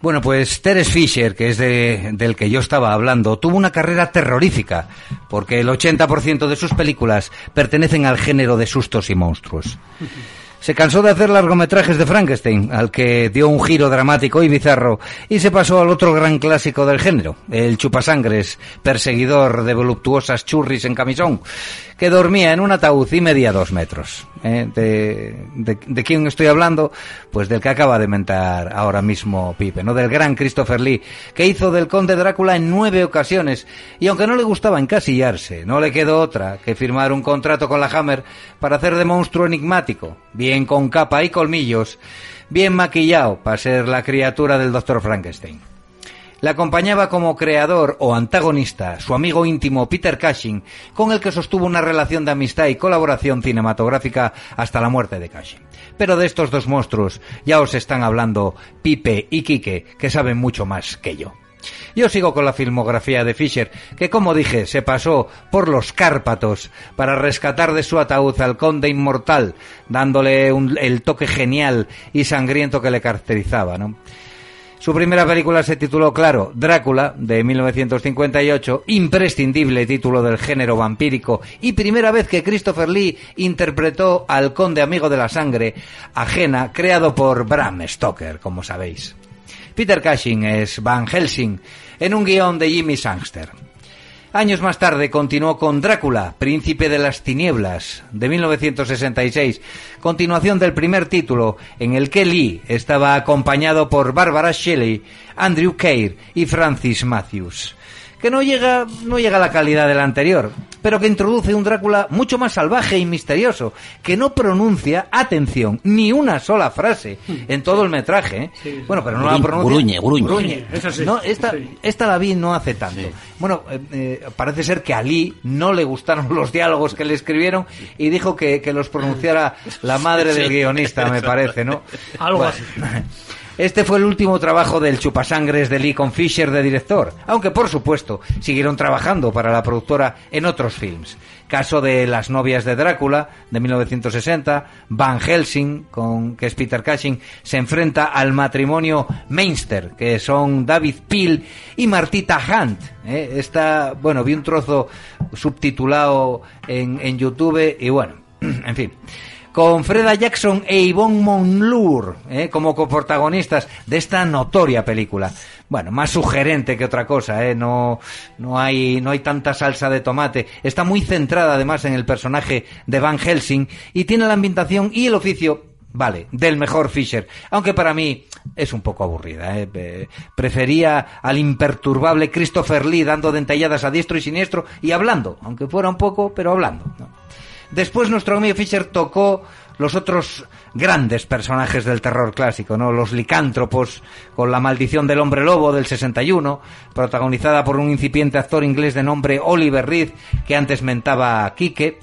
Bueno, pues Teres Fisher, que es de- del que yo estaba hablando, tuvo una carrera terrorífica, porque el 80% de sus películas pertenecen al género de sustos y monstruos. Se cansó de hacer largometrajes de Frankenstein, al que dio un giro dramático y bizarro, y se pasó al otro gran clásico del género, el chupasangres, perseguidor de voluptuosas churris en camisón, que dormía en un ataúd y medía dos metros. ¿eh? De, de, ¿De quién estoy hablando? Pues del que acaba de mentar ahora mismo Pipe, ¿no? Del gran Christopher Lee, que hizo del conde Drácula en nueve ocasiones, y aunque no le gustaba encasillarse, no le quedó otra que firmar un contrato con la Hammer para hacer de monstruo enigmático, con capa y colmillos, bien maquillado para ser la criatura del Dr. Frankenstein. Le acompañaba como creador o antagonista su amigo íntimo Peter Cushing, con el que sostuvo una relación de amistad y colaboración cinematográfica hasta la muerte de Cushing. Pero de estos dos monstruos ya os están hablando Pipe y Quique, que saben mucho más que yo. Yo sigo con la filmografía de Fisher, que como dije, se pasó por los Cárpatos para rescatar de su ataúd al conde inmortal, dándole un- el toque genial y sangriento que le caracterizaba, ¿no? Su primera película se tituló, claro, Drácula, de 1958, imprescindible título del género vampírico y primera vez que Christopher Lee interpretó al conde amigo de la sangre, ajena, creado por Bram Stoker, como sabéis. Peter Cushing es Van Helsing, en un guion de Jimmy Sangster. Años más tarde continuó con Drácula, Príncipe de las Tinieblas, de 1966, continuación del primer título, en el que Lee estaba acompañado por Barbara Shelley, Andrew Keir y Francis Matthews que no llega, no llega a la calidad del anterior, pero que introduce un Drácula mucho más salvaje y misterioso, que no pronuncia, atención, ni una sola frase en todo el metraje. ¿eh? Bueno, pero no la pronuncia. gruñe, gruñe. Gruñe, eso sí. No, esta, esta la vi no hace tanto. Bueno, eh, eh, parece ser que a Lee no le gustaron los diálogos que le escribieron y dijo que, que los pronunciara la madre del guionista, me parece, ¿no? Algo Bueno, así. Este fue el último trabajo del chupasangres de Lee con Fisher de director, aunque por supuesto siguieron trabajando para la productora en otros films. Caso de Las novias de Drácula de 1960, Van Helsing, con que es Peter Cushing, se enfrenta al matrimonio Mainster, que son David Peel y Martita Hunt. ¿eh? Esta, bueno, vi un trozo subtitulado en, en YouTube y bueno, en fin con Freda Jackson e Yvonne Monlour ¿eh? como coprotagonistas de esta notoria película. Bueno, más sugerente que otra cosa, ¿eh? no, no, hay, no hay tanta salsa de tomate. Está muy centrada además en el personaje de Van Helsing y tiene la ambientación y el oficio Vale, del mejor Fisher. Aunque para mí es un poco aburrida. ¿eh? Prefería al imperturbable Christopher Lee dando dentalladas a diestro y siniestro y hablando, aunque fuera un poco, pero hablando. Después nuestro amigo Fisher tocó los otros grandes personajes del terror clásico, ¿no? Los licántropos, con la maldición del hombre lobo del 61, protagonizada por un incipiente actor inglés de nombre Oliver Reed, que antes mentaba Kike.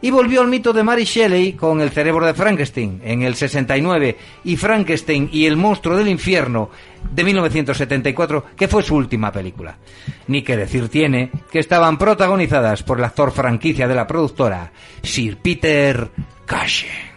Y volvió al mito de Mary Shelley con El cerebro de Frankenstein en el 69 y Frankenstein y el monstruo del infierno de 1974, que fue su última película. Ni que decir tiene que estaban protagonizadas por el actor franquicia de la productora, Sir Peter Cushing.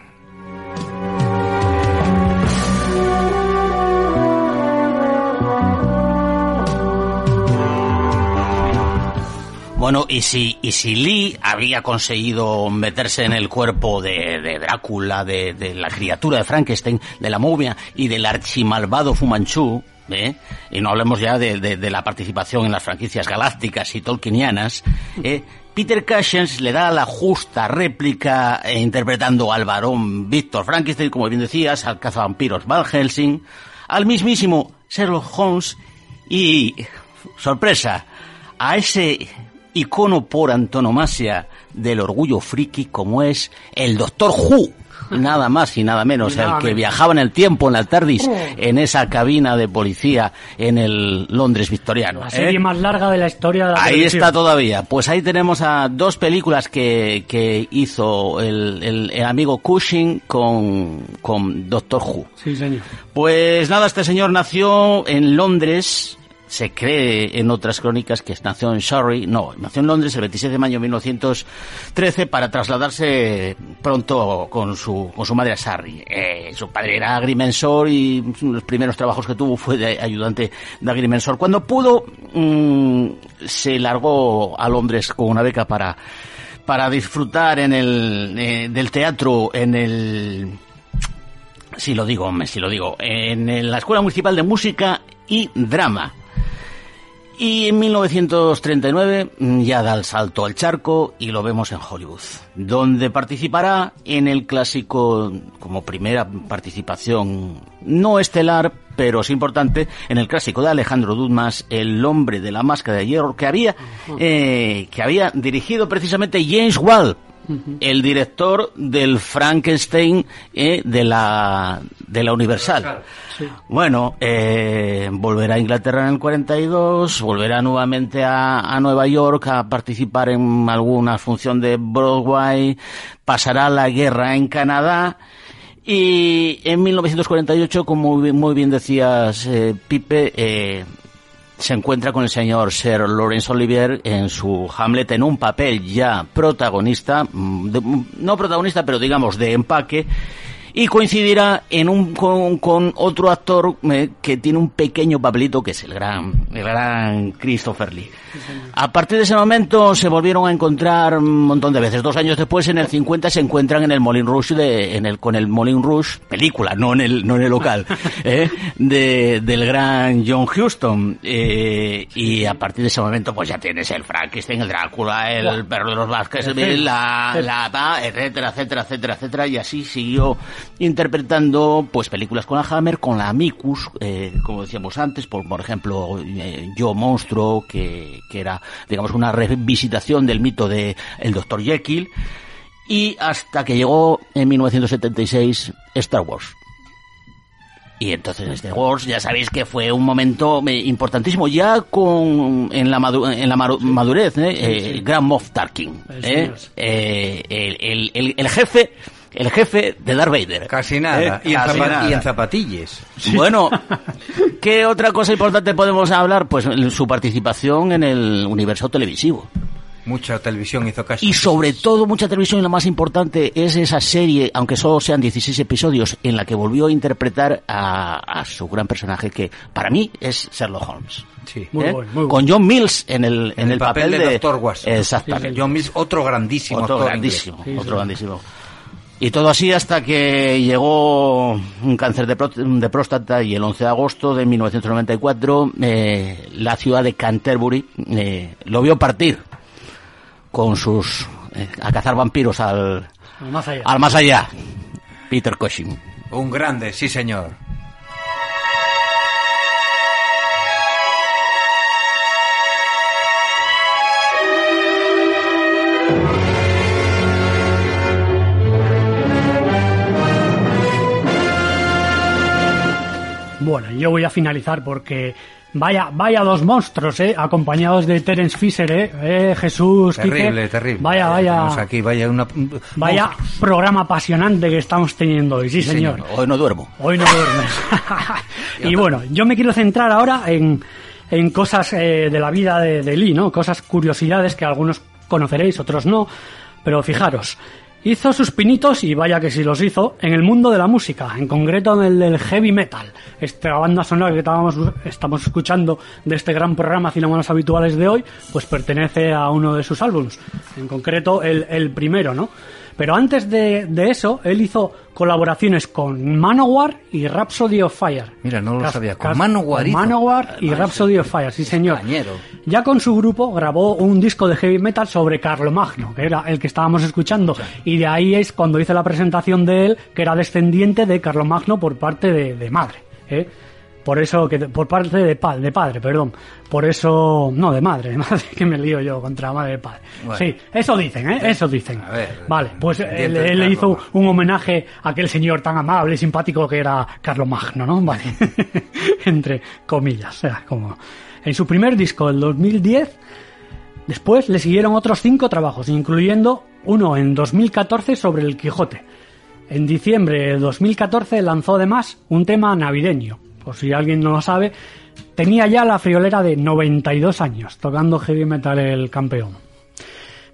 Bueno, y si, y si Lee había conseguido meterse en el cuerpo de, de Drácula, de, de la criatura de Frankenstein, de la momia y del archimalvado Fumanchu, ¿eh? y no hablemos ya de, de- la participación en las franquicias galácticas y tolkienianas, ¿eh? Peter Cushing le da la justa réplica eh, interpretando al varón Víctor Frankenstein, como bien decías, al cazavampiros Van Helsing, al mismísimo Sherlock Holmes y, sorpresa, a ese icono por antonomasia del orgullo friki como es el Doctor Who. Nada más y nada menos, Nada el que menos. viajaba en el tiempo, en la TARDIS, en esa cabina de policía en el Londres victoriano. La ¿eh? serie más larga de la historia de la Ahí televisión. está todavía. Pues ahí tenemos a dos películas que, que hizo el, el- el amigo Cushing con, con Doctor Who. Sí, señor. Pues nada, este señor nació en Londres. Se cree en otras crónicas que nació en Surrey. No, nació en Londres el 26 de mayo de 1913 para trasladarse pronto con su, con su madre a Surrey. Eh, su padre era agrimensor y los primeros trabajos que tuvo fue de ayudante de agrimensor. Cuando pudo, mm, se largó a Londres con una beca para, para disfrutar en el, eh, del teatro en el Sí lo digo, sí lo digo. En la Escuela Municipal de Música y Drama. Y en 1939 mm, ya da el salto al charco y lo vemos en Hollywood, donde participará en el clásico como primera participación no estelar, pero es importante, en el clásico de Alejandro Dumas, El hombre de la máscara de hierro, que había, eh, que había dirigido precisamente James El director del Frankenstein eh, de la de la Universal. Bueno, eh, volverá a Inglaterra en el 42, volverá nuevamente a, a Nueva York a participar en alguna función de Broadway, pasará la guerra en Canadá y en 1948, como muy bien- muy bien decías, eh, Pipe, eh, se encuentra con el señor Sir Laurence Olivier en su Hamlet en un papel ya protagonista, mm, mm, no protagonista, pero digamos de empaque, y coincidirá en un, con, con otro actor eh, que tiene un pequeño papelito que es el gran, el gran Christopher Lee. A partir de ese momento se volvieron a encontrar un montón de veces. Dos años después, en el 50, se encuentran en el Moulin Rouge, de, en el, con el Moulin Rouge, película, no en el, no en el local, ¿eh? de, del gran John Huston. Eh, y a partir de ese momento, pues ya tienes el Frankenstein, el Drácula, el perro de los Vázquez, la, la, la, etcétera, etcétera, etcétera, etcétera. Y así siguió interpretando pues películas con la Hammer, con la Amicus, eh, como decíamos antes, por, por ejemplo, eh, Yo Monstruo, que, que era, digamos, una revisitación del mito de el Dr. Jekyll, y hasta que llegó en 1976 Star Wars. Y entonces Star Wars ya sabéis que fue un momento eh, importantísimo ya con en la madu- en la madurez, ¿eh? Eh, Grand Moff Tarkin, el- el jefe el jefe de Darth Vader. Casi nada. ¿Eh? y, en Casi zapa- nada. y en zapatillas. Bueno, ¿qué otra cosa importante podemos hablar? Pues su participación en el universo televisivo. Mucha televisión hizo caso. Y sobre todo mucha televisión y lo más importante es esa serie, aunque solo sean 16 episodios, en la que volvió a interpretar a, a su gran personaje que para mí es Sherlock Holmes. Sí. Muy ¿eh? bueno, muy. Con John Mills en el, en En el papel, de Doctor Watson. Exactamente. John Mills, otro grandísimo Otro actor grandísimo, Sí, otro sí. grandísimo. Y todo así hasta que llegó un cáncer de, pró- de próstata y el 11 de agosto de 1994 eh, la ciudad de Canterbury eh, lo vio partir con sus... eh, a cazar vampiros al, Más allá. al más allá. Peter Cushing. Un grande, sí señor. Bueno, yo voy a finalizar porque vaya, vaya dos monstruos, ¿eh? Acompañados de Terence Fisher, ¿eh? Eh, Jesús, Quique. Terrible, terrible. Vaya, Eh, vaya. tenemos aquí, vaya una... Vaya programa apasionante que estamos teniendo hoy, sí, señor. Hoy no duermo. Hoy no duermes. y bueno, yo me quiero centrar ahora en, en cosas eh, de la vida de, de Lee, ¿no? Cosas, curiosidades que algunos conoceréis, otros no. Pero fijaros, hizo sus pinitos, y vaya que sí los hizo, en el mundo de la música, en concreto en el del heavy metal. Esta banda sonora que estábamos, estamos escuchando de este gran programa Cinemanos Habituales de hoy, pues pertenece a uno de sus álbums. En concreto, el, el primero, ¿no? Pero antes de, de eso, él hizo colaboraciones con Manowar y Rhapsody of Fire. Mira, no lo Cas- sabía. Con Manowar con hizo. Manowar y Rhapsody of Fire, sí señor. Ya con su grupo grabó un disco de heavy metal sobre Carlomagno, que era el que estábamos escuchando. Y de ahí es cuando hice la presentación de él, que era descendiente de Carlomagno por parte de, de madre. ¿eh? Por eso, que por parte de, pa- de padre, perdón. Por eso, no, de madre, de madre, que me lío yo contra madre de padre. Bueno. Sí, eso dicen, ¿eh? Eso dicen. A ver, vale, pues él, dientes él le hizo un homenaje a aquel señor tan amable y simpático que era Carlomagno, ¿no? Vale. Entre comillas, o sea, como... En su primer disco, el 2010, después le siguieron otros cinco trabajos, incluyendo uno en 2014 sobre el Quijote. En diciembre de 2014 lanzó además un tema navideño. Si alguien no lo sabe, tenía ya la friolera de 92 años, tocando heavy metal el campeón.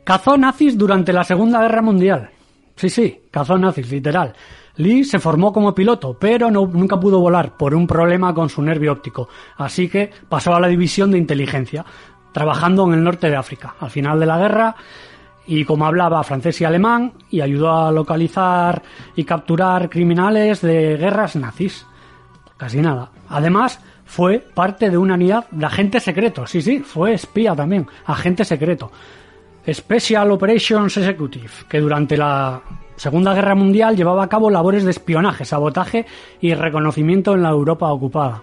Cazó nazis durante la Segunda Guerra Mundial. Sí, sí, cazó nazis, literal. Lee se formó como piloto, pero nunca pudo volar por un problema con su nervio óptico. Así que pasó a la división de inteligencia, trabajando en el norte de África. Al final de la guerra, y como hablaba francés y alemán, y ayudó a localizar y capturar criminales de guerras nazis. Casi nada. Además, fue parte de una unidad de agentes secretos. Sí, sí, fue espía también, agente secreto. Special Operations Executive, que durante la Segunda Guerra Mundial llevaba a cabo labores de espionaje, sabotaje y reconocimiento en la Europa ocupada.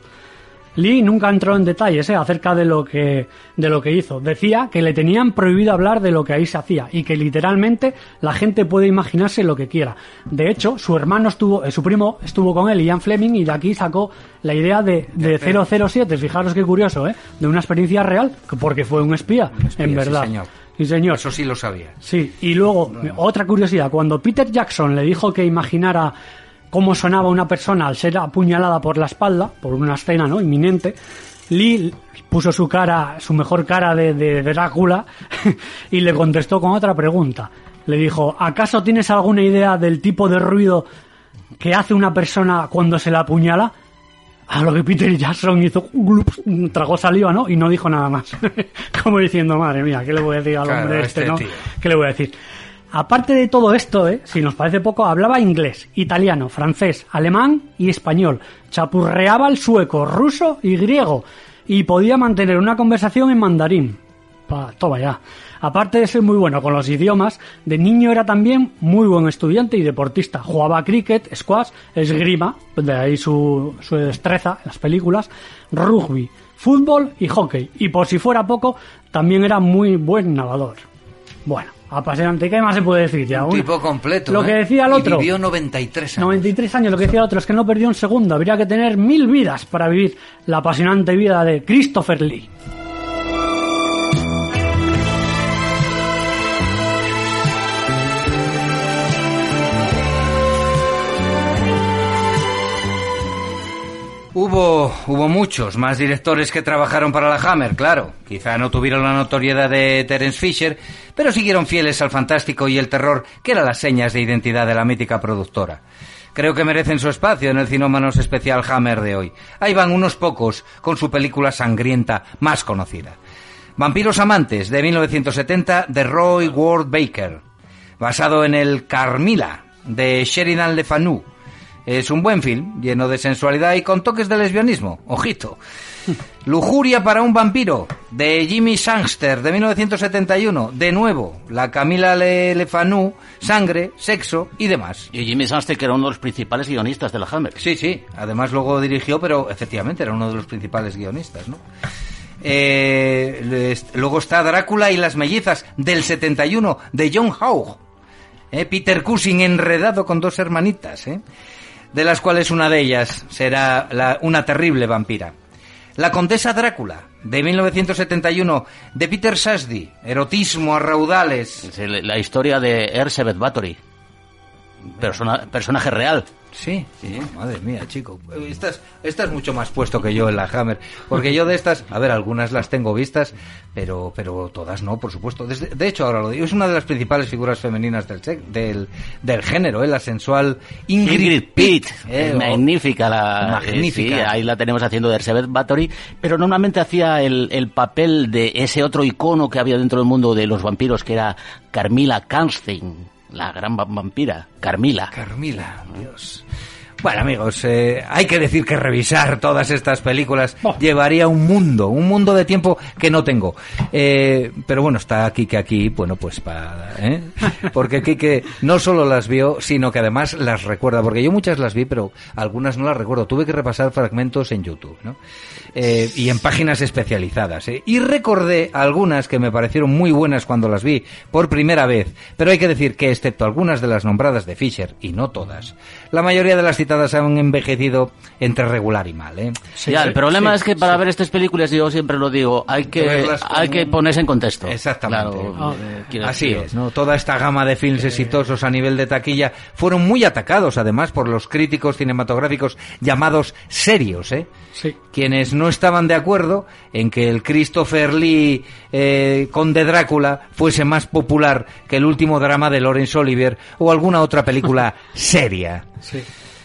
Lee nunca entró en detalles eh, acerca de lo que de lo que hizo. Decía que le tenían prohibido hablar de lo que ahí se hacía y que literalmente la gente puede imaginarse lo que quiera. De hecho, su hermano estuvo, eh, su primo estuvo con él, Ian Fleming, y de aquí sacó la idea de, de 007. Fijaros qué curioso, ¿eh? De una experiencia real, porque fue un espía, Un espía, en sí, verdad. señor. Sí, señor. Eso sí lo sabía. Sí, y luego, otra curiosidad, cuando Peter Jackson le dijo que imaginara cómo sonaba una persona al ser apuñalada por la espalda, por una escena ¿no? inminente, Lee puso su cara, su mejor cara de, de Drácula, y le contestó con otra pregunta. Le dijo, ¿acaso tienes alguna idea del tipo de ruido que hace una persona cuando se la apuñala, a lo que Peter Jackson hizo, tragó saliva, ¿no? Y no dijo nada más. Como diciendo, madre mía, ¿qué le voy a decir al Claro, hombre este, este no? ¿Qué le voy a decir? Aparte de todo esto, ¿eh? si nos parece poco, hablaba inglés, italiano, francés, alemán y español. Chapurreaba el sueco, ruso y griego. Y podía mantener una conversación en mandarín. Pa, toma ya. Aparte de ser muy bueno con los idiomas, de niño era también muy buen estudiante y deportista. Jugaba cricket, squash, esgrima, de ahí su, su destreza en las películas, rugby, fútbol y hockey. Y por si fuera poco, también era muy buen nadador. Bueno, apasionante. ¿Qué más se puede decir ya? Un Una- tipo completo. Lo ¿eh? que decía el Y otro. vivió 93 años. 93 años, lo que decía el otro es que no perdió un segundo. Habría que tener mil vidas para vivir la apasionante vida de Christopher Lee. Hubo, hubo muchos más directores que trabajaron para la Hammer, claro. Quizá no tuvieron la notoriedad de Terence Fisher, pero siguieron fieles al fantástico y el terror, que eran las señas de identidad de la mítica productora. Creo que merecen su espacio en el Cinómanos Especial Hammer de hoy. Ahí van unos pocos con su película sangrienta más conocida. Vampiros Amantes, de 1970, de Roy Ward Baker. Basado en el Carmila, de Sheridan Le Fanu. Es un buen film, lleno de sensualidad y con toques de lesbianismo. Ojito. Lujuria para un vampiro, de Jimmy Sangster, de 1971. De nuevo, la Camila Le, Le Fanu, sangre, sexo y demás. Y Jimmy Sunster, que era uno de los principales guionistas de la Hammer. Sí, sí. Además luego dirigió, pero efectivamente era uno de los principales guionistas, ¿no? Eh, luego está Drácula y las mellizas del 71 de John Howe. Eh, Peter Cushing enredado con dos hermanitas, ¿eh? De las cuales una de ellas será la- una terrible vampira. La Condesa Drácula, de 1971, de Peter Sasdy, erotismo a raudales. La historia de Ersebet Bathory. Persona, personaje real. Sí, sí, madre mía, chico. Estás, estás mucho más puesto que yo en la Hammer. Porque yo de estas, a ver, algunas las tengo vistas, pero, pero todas no, por supuesto. Desde- de hecho, ahora lo digo, es una de las principales figuras femeninas del, sex- del, del género, ¿eh? la sensual Ingrid, Ingrid Pitt, ¿eh? es O- magnífica la Magnífica. eh, sí, ahí la tenemos haciendo de Ersebet Bathory, pero normalmente hacía el, el papel de ese otro icono que había dentro del mundo de los vampiros que era Carmila Kanstein, la gran va- vampira, Carmila. Carmila, Dios. Bueno, amigos, eh, hay que decir que revisar todas estas películas Oh. llevaría un mundo, un mundo de tiempo que no tengo. Eh, pero bueno, está aquí que aquí, bueno, pues para... ¿eh? Porque Kike no solo las vio, sino que además las recuerda. Porque yo muchas las vi, pero algunas no las recuerdo. Tuve que repasar fragmentos en YouTube, ¿no? Eh, y en páginas especializadas. ¿eh? Y recordé algunas que me parecieron muy buenas cuando las vi por primera vez. Pero hay que decir que, excepto algunas de las nombradas de Fisher, y no todas, la mayoría de las citadas han envejecido entre regular y mal. ¿eh? ya, el problema es que para ver estas películas, yo siempre lo digo, hay que, hay que ponerse en contexto. Exactamente. Claro, eh, Así es, ¿no? Toda esta gama de films exitosos a nivel de taquilla fueron muy atacados, además, por los críticos cinematográficos llamados serios, ¿eh? Sí. Quienes no estaban de acuerdo en que el Christopher Lee eh, Conde Drácula fuese más popular que el último drama de Laurence Olivier o alguna otra película seria. Sí.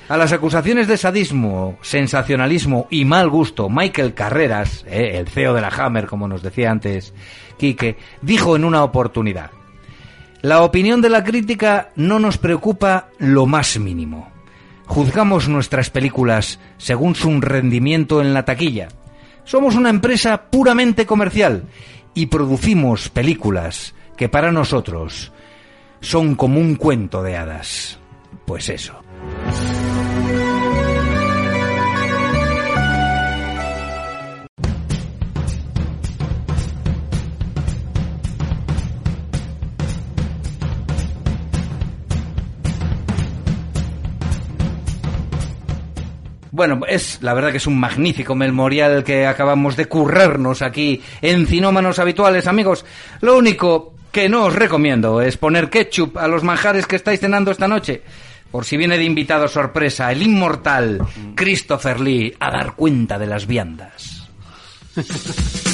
A las acusaciones de sadismo, sensacionalismo y mal gusto, Michael Carreras, eh, el CEO de la Hammer, como nos decía antes Quique, dijo en una oportunidad, la opinión de la crítica no nos preocupa lo más mínimo. Juzgamos nuestras películas según su rendimiento en la taquilla. Somos una empresa puramente comercial y producimos películas que para nosotros son como un cuento de hadas. Pues eso. Bueno, es la verdad que es un magnífico memorial que acabamos de currarnos aquí en Cinómanos Habituales, amigos. Lo único que no os recomiendo es poner ketchup a los manjares que estáis cenando esta noche. Por si viene de invitado sorpresa el inmortal Christopher Lee a dar cuenta de las viandas.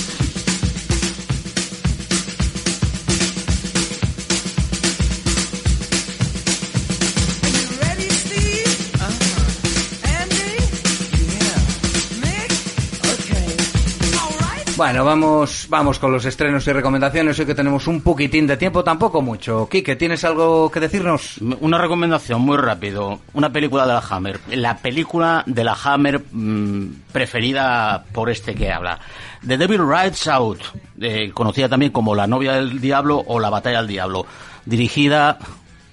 Bueno, vamos, vamos con los estrenos y recomendaciones. Hoy que tenemos un poquitín de tiempo, tampoco mucho. Quique, ¿tienes algo que decirnos? Una recomendación muy rápido. Una película de la Hammer. La película de la Hammer mm, preferida por este que habla. The Devil Rides Out, eh, conocida también como La novia del diablo o La batalla del diablo. Dirigida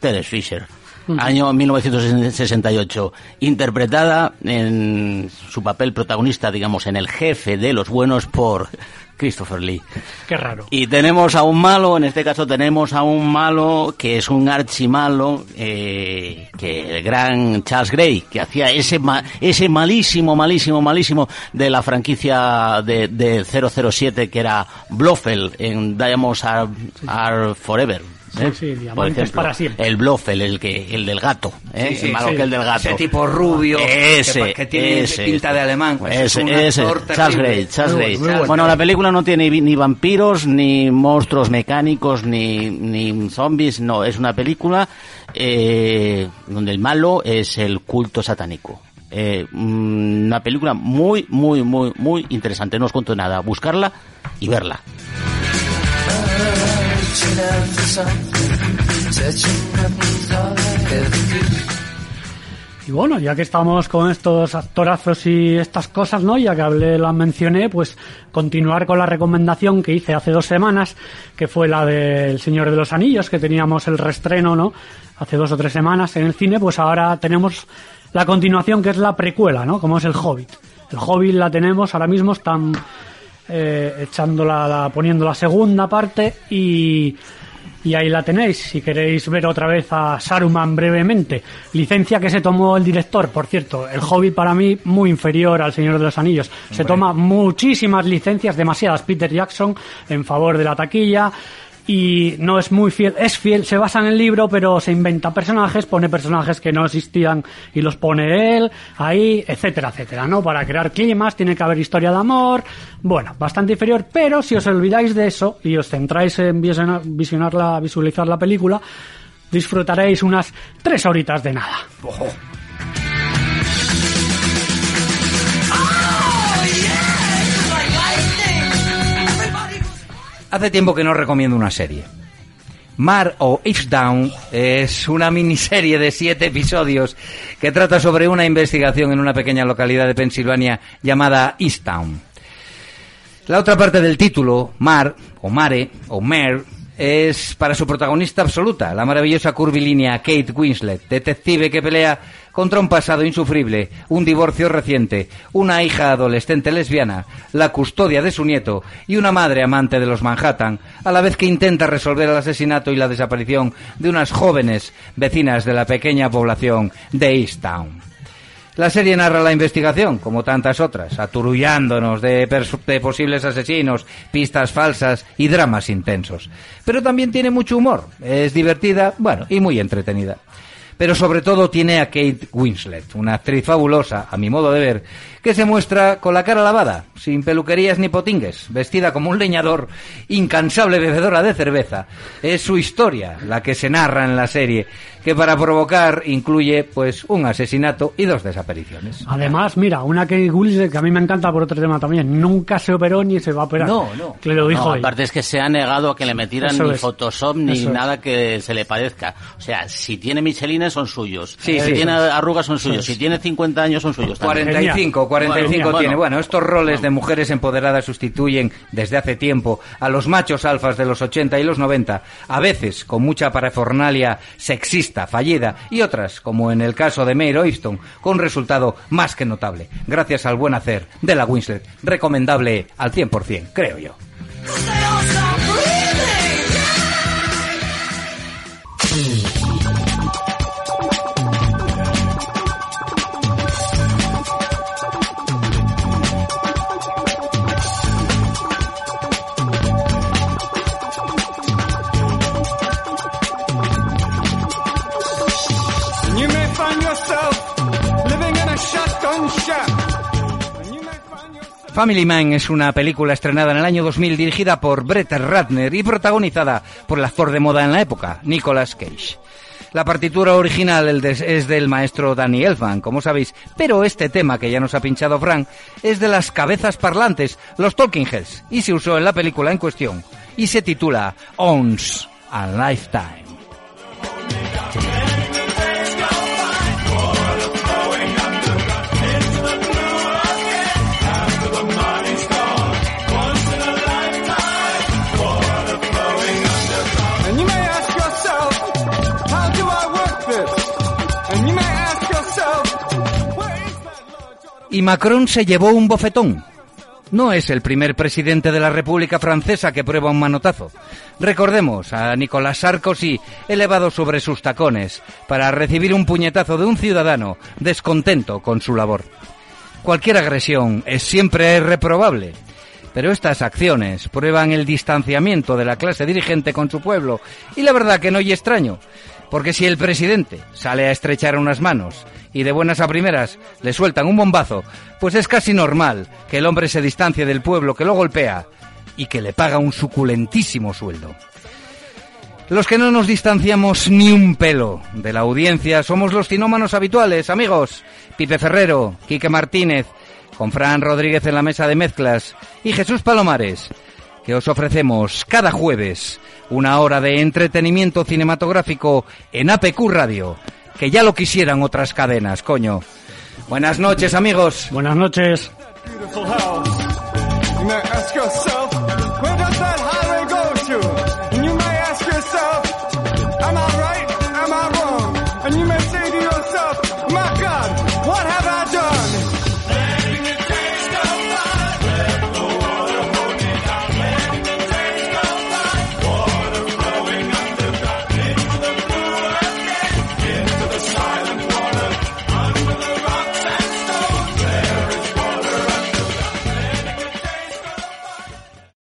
Teres Fisher. Año 1968. Interpretada en su papel protagonista, digamos, en el jefe de los buenos por Christopher Lee. Qué raro. Y tenemos a un malo, en este caso tenemos a un malo que es un archimalo, eh, que el gran Charles Gray, que hacía ese ma- ese malísimo, malísimo, malísimo de la franquicia de, de 007 que era Blofeld en Diamonds Are, Are Forever. ¿Eh? Sí, sí, Por diamantes ejemplo, para siempre. El Blofeld, el que el del gato, ¿eh? Sí, sí, el malo sí. que el del gato. Ese tipo rubio, Ese, que, que tiene ese, pinta de alemán. Pues es Ese, ese, Charles. Gray, Charles Gray. bueno, muy bueno. Bueno, la película no tiene ni vampiros, ni monstruos mecánicos, ni, ni zombies, no, es una película eh, donde el malo es el culto satánico. Eh, mm, una película muy, muy, muy, muy interesante. No os cuento nada. Buscarla y verla. Y bueno, ya que estamos con estos actorazos y estas cosas, ¿no? Ya que hablé, las mencioné, pues continuar con la recomendación que hice hace dos semanas, que fue la del Señor de los Anillos, que teníamos el restreno, ¿no? Hace dos o tres semanas en el cine, pues ahora tenemos la continuación que es la precuela, ¿no? Como es el Hobbit. El Hobbit la tenemos, ahora mismo están eh, echando la, la- poniendo la segunda parte y, y ahí la tenéis. Si queréis ver otra vez a Saruman brevemente, licencia que se tomó el director, por cierto, el Hobbit para mí muy inferior al Señor de los Anillos. Se toma muchísimas licencias, demasiadas Peter Jackson en favor de la taquilla. Y no es muy fiel, es fiel, se basa en el libro, pero se inventa personajes, pone personajes que no existían y los pone él, ahí, etcétera, etcétera, ¿no? Para crear climas tiene que haber historia de amor, bueno, bastante inferior, pero si os olvidáis de eso y os centráis en visionar, visionarla, visualizar la película, disfrutaréis unas tres horitas de nada. Hace tiempo que no recomiendo una serie. Mar o Down es una miniserie de siete episodios que trata sobre una investigación en una pequeña localidad de Pensilvania llamada Easttown. La otra parte del título, Mar, o Mare, o Mare, es para su protagonista absoluta, la maravillosa curvilínea Kate Winslet, detective que pelea contra un pasado insufrible, un divorcio reciente, una hija adolescente lesbiana, la custodia de su nieto y una madre amante de los Manhattan, a la vez que intenta resolver el asesinato y la desaparición de unas jóvenes vecinas de la pequeña población de Easttown. La serie narra la investigación, como tantas otras, aturullándonos de, de posibles asesinos, pistas falsas y dramas intensos. Pero también tiene mucho humor, es divertida, bueno, y muy entretenida. Pero sobre todo tiene a Kate Winslet, una actriz fabulosa, a mi modo de ver, que se muestra con la cara lavada, sin peluquerías ni potingues, vestida como un leñador, incansable bebedora de cerveza. Es su historia la que se narra en la serie, que para provocar incluye pues un asesinato y dos desapariciones. Además, mira, una que que a mí me encanta por otro tema también, nunca se operó ni se va a operar. No, no. Que lo dijo No, aparte es que se ha negado a que le metieran Eso ni es. Photoshop ni Eso es. nada que se le parezca. O sea, si tiene Michelines son suyos. Sí, si sí. tiene arrugas son suyos. Si tiene 50 años son suyos. también. 45, 45 Bueno, tiene. bueno. Bueno, estos roles de mujeres empoderadas sustituyen desde hace tiempo a los machos alfas de los 80 y los 90, a veces con mucha parafernalia sexista fallida y otras, como en el caso de Mayor Easton, con resultado más que notable, gracias al buen hacer de la Winslet, recomendable al 100%, creo yo. Family Man es una película estrenada en el año 2000 dirigida por Brett Ratner y protagonizada por el actor de moda en la época, Nicolas Cage. La partitura original es del maestro Danny Elfman, como sabéis, pero este tema que ya nos ha pinchado Frank es de las cabezas parlantes, los Talking Heads, y se usó en la película en cuestión, y se titula Once a Lifetime. Y Macron se llevó un bofetón. No es el primer presidente de la República Francesa que prueba un manotazo. Recordemos a Nicolas Sarkozy elevado sobre sus tacones para recibir un puñetazo de un ciudadano descontento con su labor. Cualquier agresión es siempre reprobable, pero estas acciones prueban el distanciamiento de la clase dirigente con su pueblo y la verdad que no hay extraño, porque si el presidente sale a estrechar unas manos y de buenas a primeras le sueltan un bombazo, pues es casi normal que el hombre se distancie del pueblo que lo golpea y que le paga un suculentísimo sueldo. Los que no nos distanciamos ni un pelo de la audiencia somos los cinómanos habituales, amigos. Pipe Ferrero, Quique Martínez, con Fran Rodríguez en la mesa de mezclas y Jesús Palomares, que os ofrecemos cada jueves una hora de entretenimiento cinematográfico en APQ Radio, que ya lo quisieran otras cadenas, coño. Buenas noches, amigos. Buenas noches.